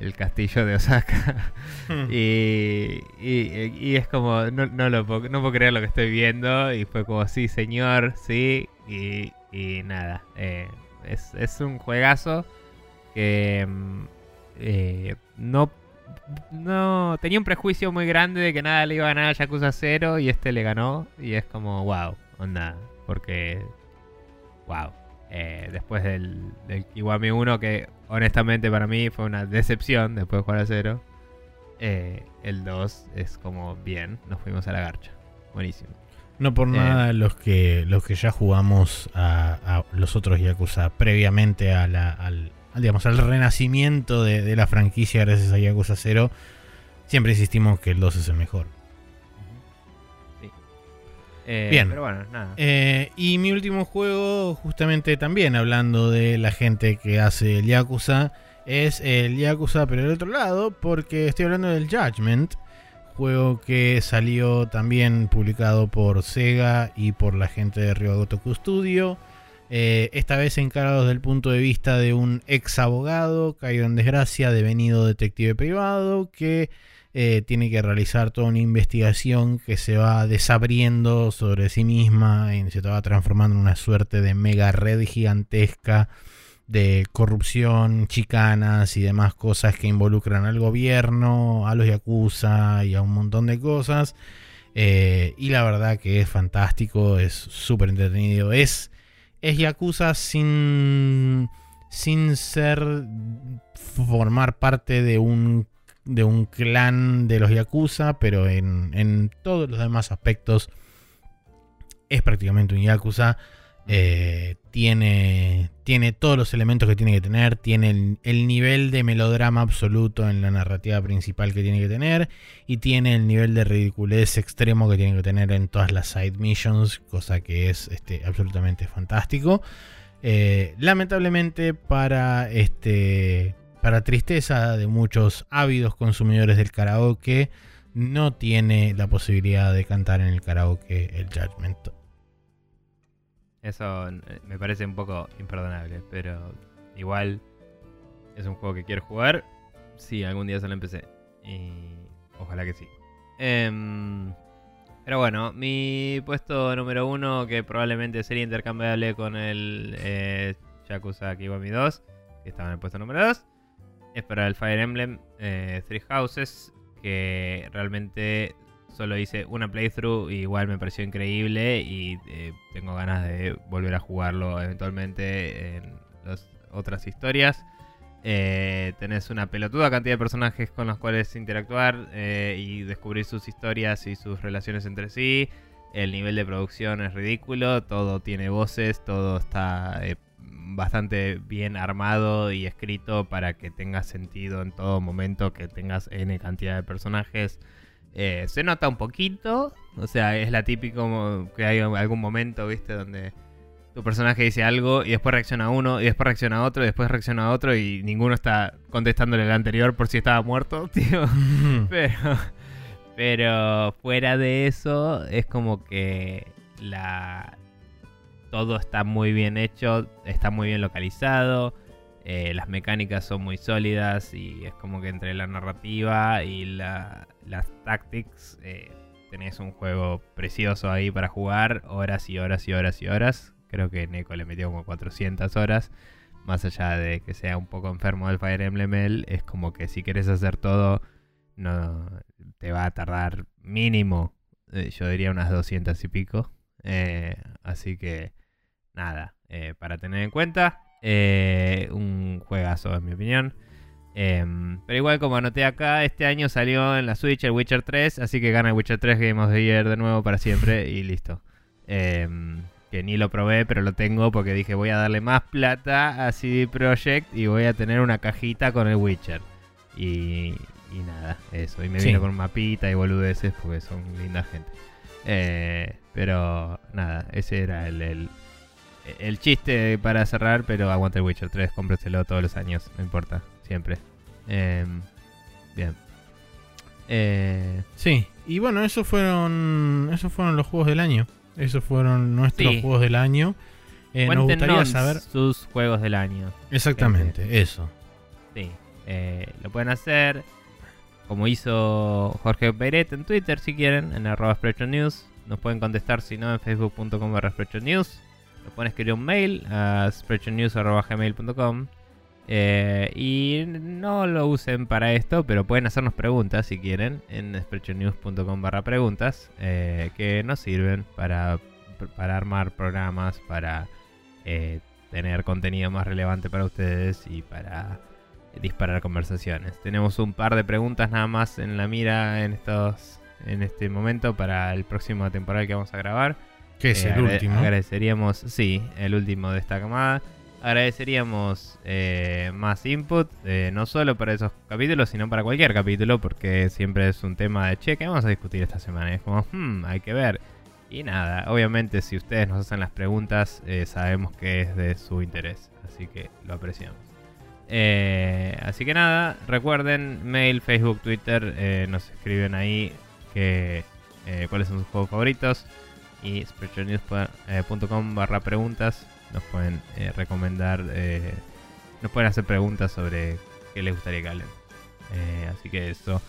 el castillo de Osaka. Hmm. y, y, es como, no, no, lo puedo, no puedo creer lo que estoy viendo. Y fue como, sí, señor, sí. Y, y nada, eh, es, es, un juegazo que mm, eh, no, no tenía un prejuicio muy grande de que nada le iba a ganar a Yakuza 0 y este le ganó. Y es como, wow, onda, porque, wow. Eh, después del, del Kiwami 1, que honestamente para mí fue una decepción después de jugar a 0. Eh, el 2 es como bien, nos fuimos a la garcha. Buenísimo. No por eh, nada los que los que ya jugamos a, los otros Yakuza previamente a la, al, digamos, al renacimiento de, de, la franquicia gracias a Yakuza 0, siempre insistimos que el 2 es el mejor. Eh, Bien. Pero bueno, nada. Eh, y mi último juego, justamente también hablando de la gente que hace el Yakuza, es el Yakuza, pero del otro lado, porque estoy hablando del Judgment. Juego que salió también publicado por Sega y por la gente de Ryogotoku Studio. Eh, esta vez encarado desde el punto de vista de un ex abogado caído en desgracia, devenido detective privado, que eh, tiene que realizar toda una investigación que se va desabriendo sobre sí misma y se va transformando en una suerte de mega red gigantesca de corrupción, chicanas y demás cosas que involucran al gobierno, a los yakuza y a un montón de cosas. Eh, y la verdad que es fantástico, es súper entretenido. Es, es yakuza sin, sin ser formar parte de un de un clan de los Yakuza, pero en, todos los demás aspectos es prácticamente un Yakuza. Eh, tiene, tiene todos los elementos que tiene que tener, tiene el, nivel de melodrama absoluto en la narrativa principal que tiene que tener y tiene el nivel de ridiculez extremo que tiene que tener en todas las side missions, cosa que es este, absolutamente fantástico. Eh, lamentablemente para este para tristeza de muchos ávidos consumidores del karaoke, no tiene la posibilidad de cantar en el karaoke el Judgment. Eso eh, me parece un poco imperdonable, pero igual es un juego que quiero jugar. Sí, algún día se lo empecé. Y ojalá que sí. Em, pero bueno, mi puesto número uno, que probablemente sería intercambiable con el eh, Yakuza Kiwami 2, que estaba en el puesto número 2 es para el Fire Emblem eh, Three Houses, que realmente solo hice una playthrough y igual me pareció increíble y eh, tengo ganas de volver a jugarlo eventualmente en las otras historias. Eh, tenés una pelotuda cantidad de personajes con los cuales interactuar y descubrir sus historias y sus relaciones entre sí. El nivel de producción es ridículo, todo tiene voces, todo está bastante bien armado y escrito para que tenga sentido en todo momento, que tengas N cantidad de personajes. Eh, se nota un poquito, o sea, es la típico que hay algún momento, viste, donde tu personaje dice algo y después reacciona a uno y después reacciona a otro y después reacciona a otro y ninguno está contestándole el anterior por si estaba muerto, tío. pero, pero fuera de eso, es como que la, todo está muy bien hecho, está muy bien localizado, eh, las mecánicas son muy sólidas y es como que entre la narrativa y las tactics eh, tenés un juego precioso ahí para jugar horas y horas y horas y horas. Creo que Neko le metió como 400 horas. Más allá de que sea un poco enfermo del Fire Emblem, es como que si quieres hacer todo, no te va a tardar mínimo, eh, yo diría unas 200 y pico. Así que nada, para tener en cuenta. Eh, un juegazo, en mi opinión. Em, pero igual, como anoté acá, este año salió en la Switch el Witcher 3, así que gana el Witcher 3 Game of the Year de nuevo para siempre y listo. Em, que ni lo probé, pero lo tengo porque dije voy a darle más plata a CD Projekt y voy a tener una cajita con el Witcher. Y, nada, eso. Y me vino con mapita y boludeces porque son linda gente. Eh, pero nada, ese era el el chiste para cerrar, pero aguante el Witcher 3, cómpreselo todos los años, no importa, siempre. Em, bien. Eh, sí, y bueno, esos fueron, esos fueron los juegos del año. Esos fueron nuestros juegos del año. Eh, nos gustaría saber sus juegos del año. Exactamente, eh, eso. Sí, lo pueden hacer como hizo Jorge Peret en Twitter si quieren, en arroba News. Nos pueden contestar si no en facebook.com barra News pueden escribir un mail a spreadshotnews.gmail.com eh, y no lo usen para esto, pero pueden hacernos preguntas si quieren en spreadshotnews.com barra preguntas eh, que nos sirven para, para armar programas, para eh, tener contenido más relevante para ustedes y para disparar conversaciones. Tenemos un par de preguntas nada más en la mira en estos en este momento para el próximo temporal que vamos a grabar. Que es eh, el último. Agradeceríamos, sí, el último de esta camada. Agradeceríamos eh, más input, eh, no solo para esos capítulos, sino para cualquier capítulo, porque siempre es un tema de che, ¿qué vamos a discutir esta semana? Es como, hmm, hay que ver. Y nada, obviamente si ustedes nos hacen las preguntas, sabemos que es de su interés, así que lo apreciamos. Así que nada, recuerden, mail, Facebook, Twitter, nos escriben ahí que, cuáles son sus juegos favoritos y spreadshotnews.com barra preguntas nos pueden eh, recomendar, eh, nos pueden hacer preguntas sobre qué les gustaría que hablen. Eh, así que eso.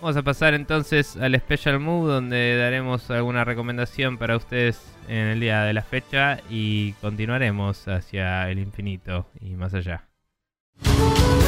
Vamos a pasar entonces al Special Move donde daremos alguna recomendación para ustedes en el día de la fecha y continuaremos hacia el infinito y más allá. Música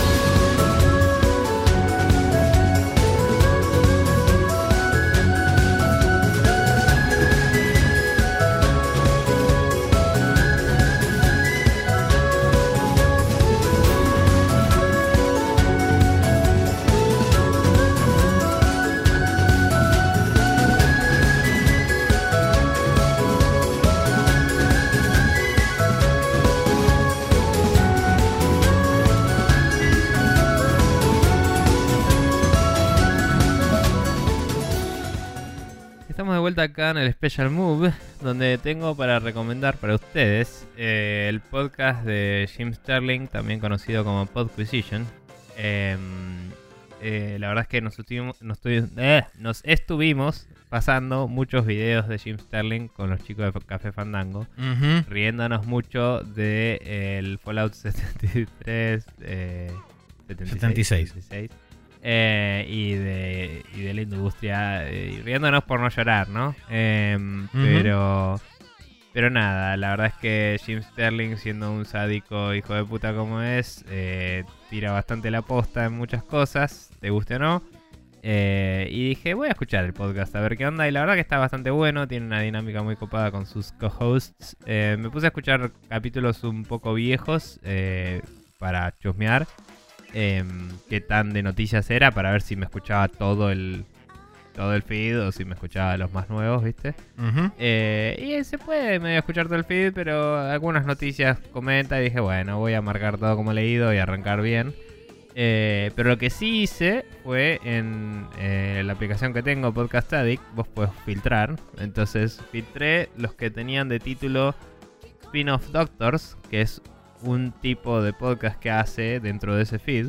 vuelta acá en el Special Move, donde tengo para recomendar para ustedes eh, el podcast de Jim Sterling, también conocido como Podquisition. Em, eh, la verdad es que nos estuvimos, nos, eh, nos, estuvimos pasando muchos videos de Jim Sterling con los chicos de Café Fandango, riéndonos mucho de el Fallout 73, 76. 76 eh, y, de, y de la industria, eh, riéndonos por no llorar, ¿no? Em, pero, pero nada, la verdad es que Jim Sterling, siendo un sádico hijo de puta como es, eh, tira bastante la posta en muchas cosas, te guste o no. y dije, voy a escuchar el podcast a ver qué onda. Y la verdad que está bastante bueno, tiene una dinámica muy copada con sus co-hosts. me puse a escuchar capítulos un poco viejos para chusmear eh, qué tan de noticias era para ver si me escuchaba todo el todo el feed o si me escuchaba los más nuevos, ¿viste? Eh, y se puede medio escuchar todo el feed, pero algunas noticias comenta y dije, bueno, voy a marcar todo como leído y arrancar bien. Eh, pero lo que sí hice fue en eh, la aplicación que tengo, Podcast Addict, vos puedes filtrar. Entonces filtré los que tenían de título Spin-off Doctors, que es un tipo de podcast que hace dentro de ese feed.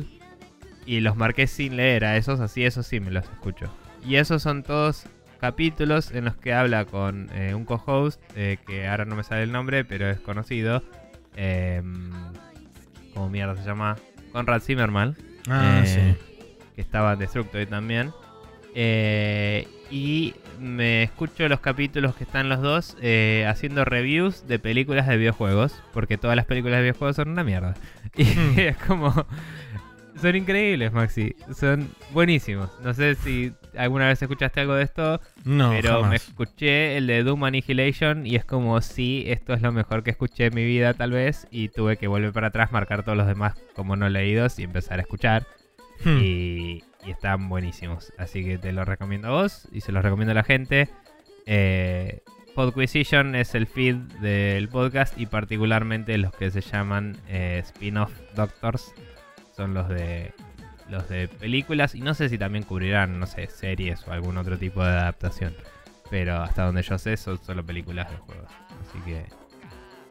Y los marqué sin leer a esos, así esos sí me los escucho. Y esos son todos capítulos en los que habla con eh, un co-host, eh, que ahora no me sale el nombre, pero es conocido. em, ¿Cómo mierda se llama? Conrad Zimmerman. Ah, eh, sí. Que estaba en Destructoid también. Eh, y me escucho los capítulos que están los dos eh, haciendo reviews de películas de videojuegos. Porque todas las películas de videojuegos son una mierda. Y Hmm. es como. Son increíbles, Maxi. Son buenísimos. No sé si alguna vez escuchaste algo de esto. No, pero me escuché el de Doom Annihilation. Y es como si esto es lo mejor que escuché en mi vida, tal vez. Y tuve que volver para atrás, marcar todos los demás como no leídos y empezar a escuchar. Hmm. Y, y están buenísimos. Así que te lo recomiendo a vos y se los recomiendo a la gente. Eh, Podquisition es el feed del podcast y particularmente los que se llaman eh, spin-off doctors son los de los de películas y no sé si también cubrirán, no sé, series o algún otro tipo de adaptación. Pero hasta donde yo sé son solo películas de juegos. Así que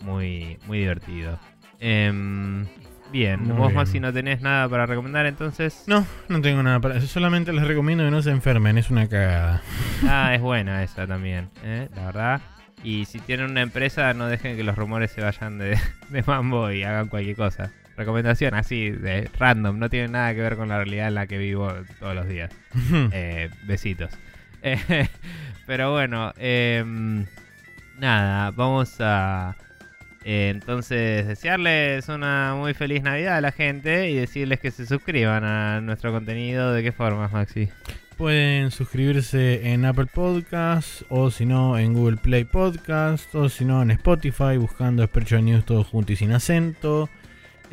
muy, muy divertido. Em, bien, Muy vos bien. Maxi no tenés nada para recomendar entonces. No, no tengo nada para. Solamente les recomiendo que no se enfermen. Es una cagada. Ah, es buena esa también, ¿eh? la verdad. Y si tienen una empresa, no dejen que los rumores se vayan de, de mambo y hagan cualquier cosa. Recomendación así, de random, no tiene nada que ver con la realidad en la que vivo todos los días. Eh, besitos. Eh, pero bueno, em, nada, vamos a entonces desearles una muy feliz Navidad a la gente y decirles que se suscriban a nuestro contenido. ¿De qué formas, Maxi? Pueden suscribirse en Apple Podcasts o si no en Google Play Podcast o si no en Spotify buscando Sprecho News todo junto y sin acento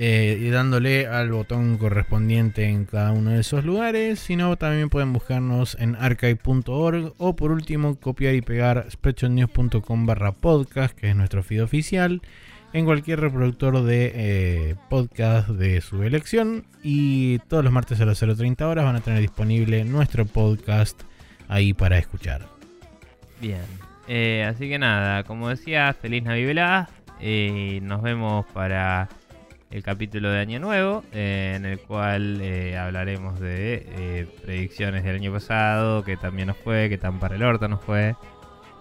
eh, y dándole al botón correspondiente en cada uno de esos lugares. Si no, también pueden buscarnos en archive.org o por último copiar y pegar sprechonews.com barra podcast que es nuestro feed oficial en cualquier reproductor de eh, podcast de su elección. Y todos los martes a las 0.30 horas van a tener disponible nuestro podcast ahí para escuchar. Bien. Eh, así que nada, como decía, feliz Navidad. Y nos vemos para el capítulo de Año Nuevo, eh, en el cual eh, hablaremos de eh, predicciones del año pasado, que también nos fue, que tan para el orto nos fue.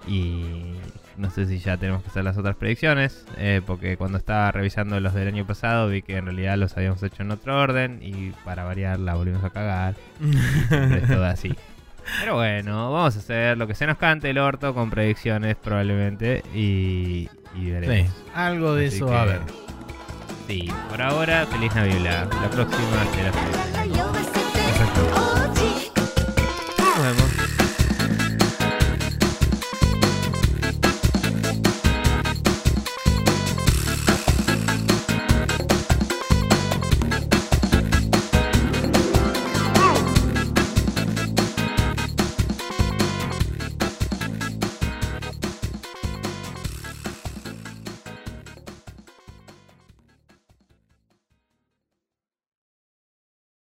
Y no sé si ya tenemos que hacer las otras predicciones, porque cuando estaba revisando los del año pasado vi que en realidad los habíamos hecho en otro orden y para variar la volvimos a cagar. Es todo así. Pero bueno, vamos a hacer lo que se nos cante el orto con predicciones probablemente y, y veremos. Sí, algo de Así eso va a haber. Sí, por ahora, feliz Navidad. La próxima será feliz.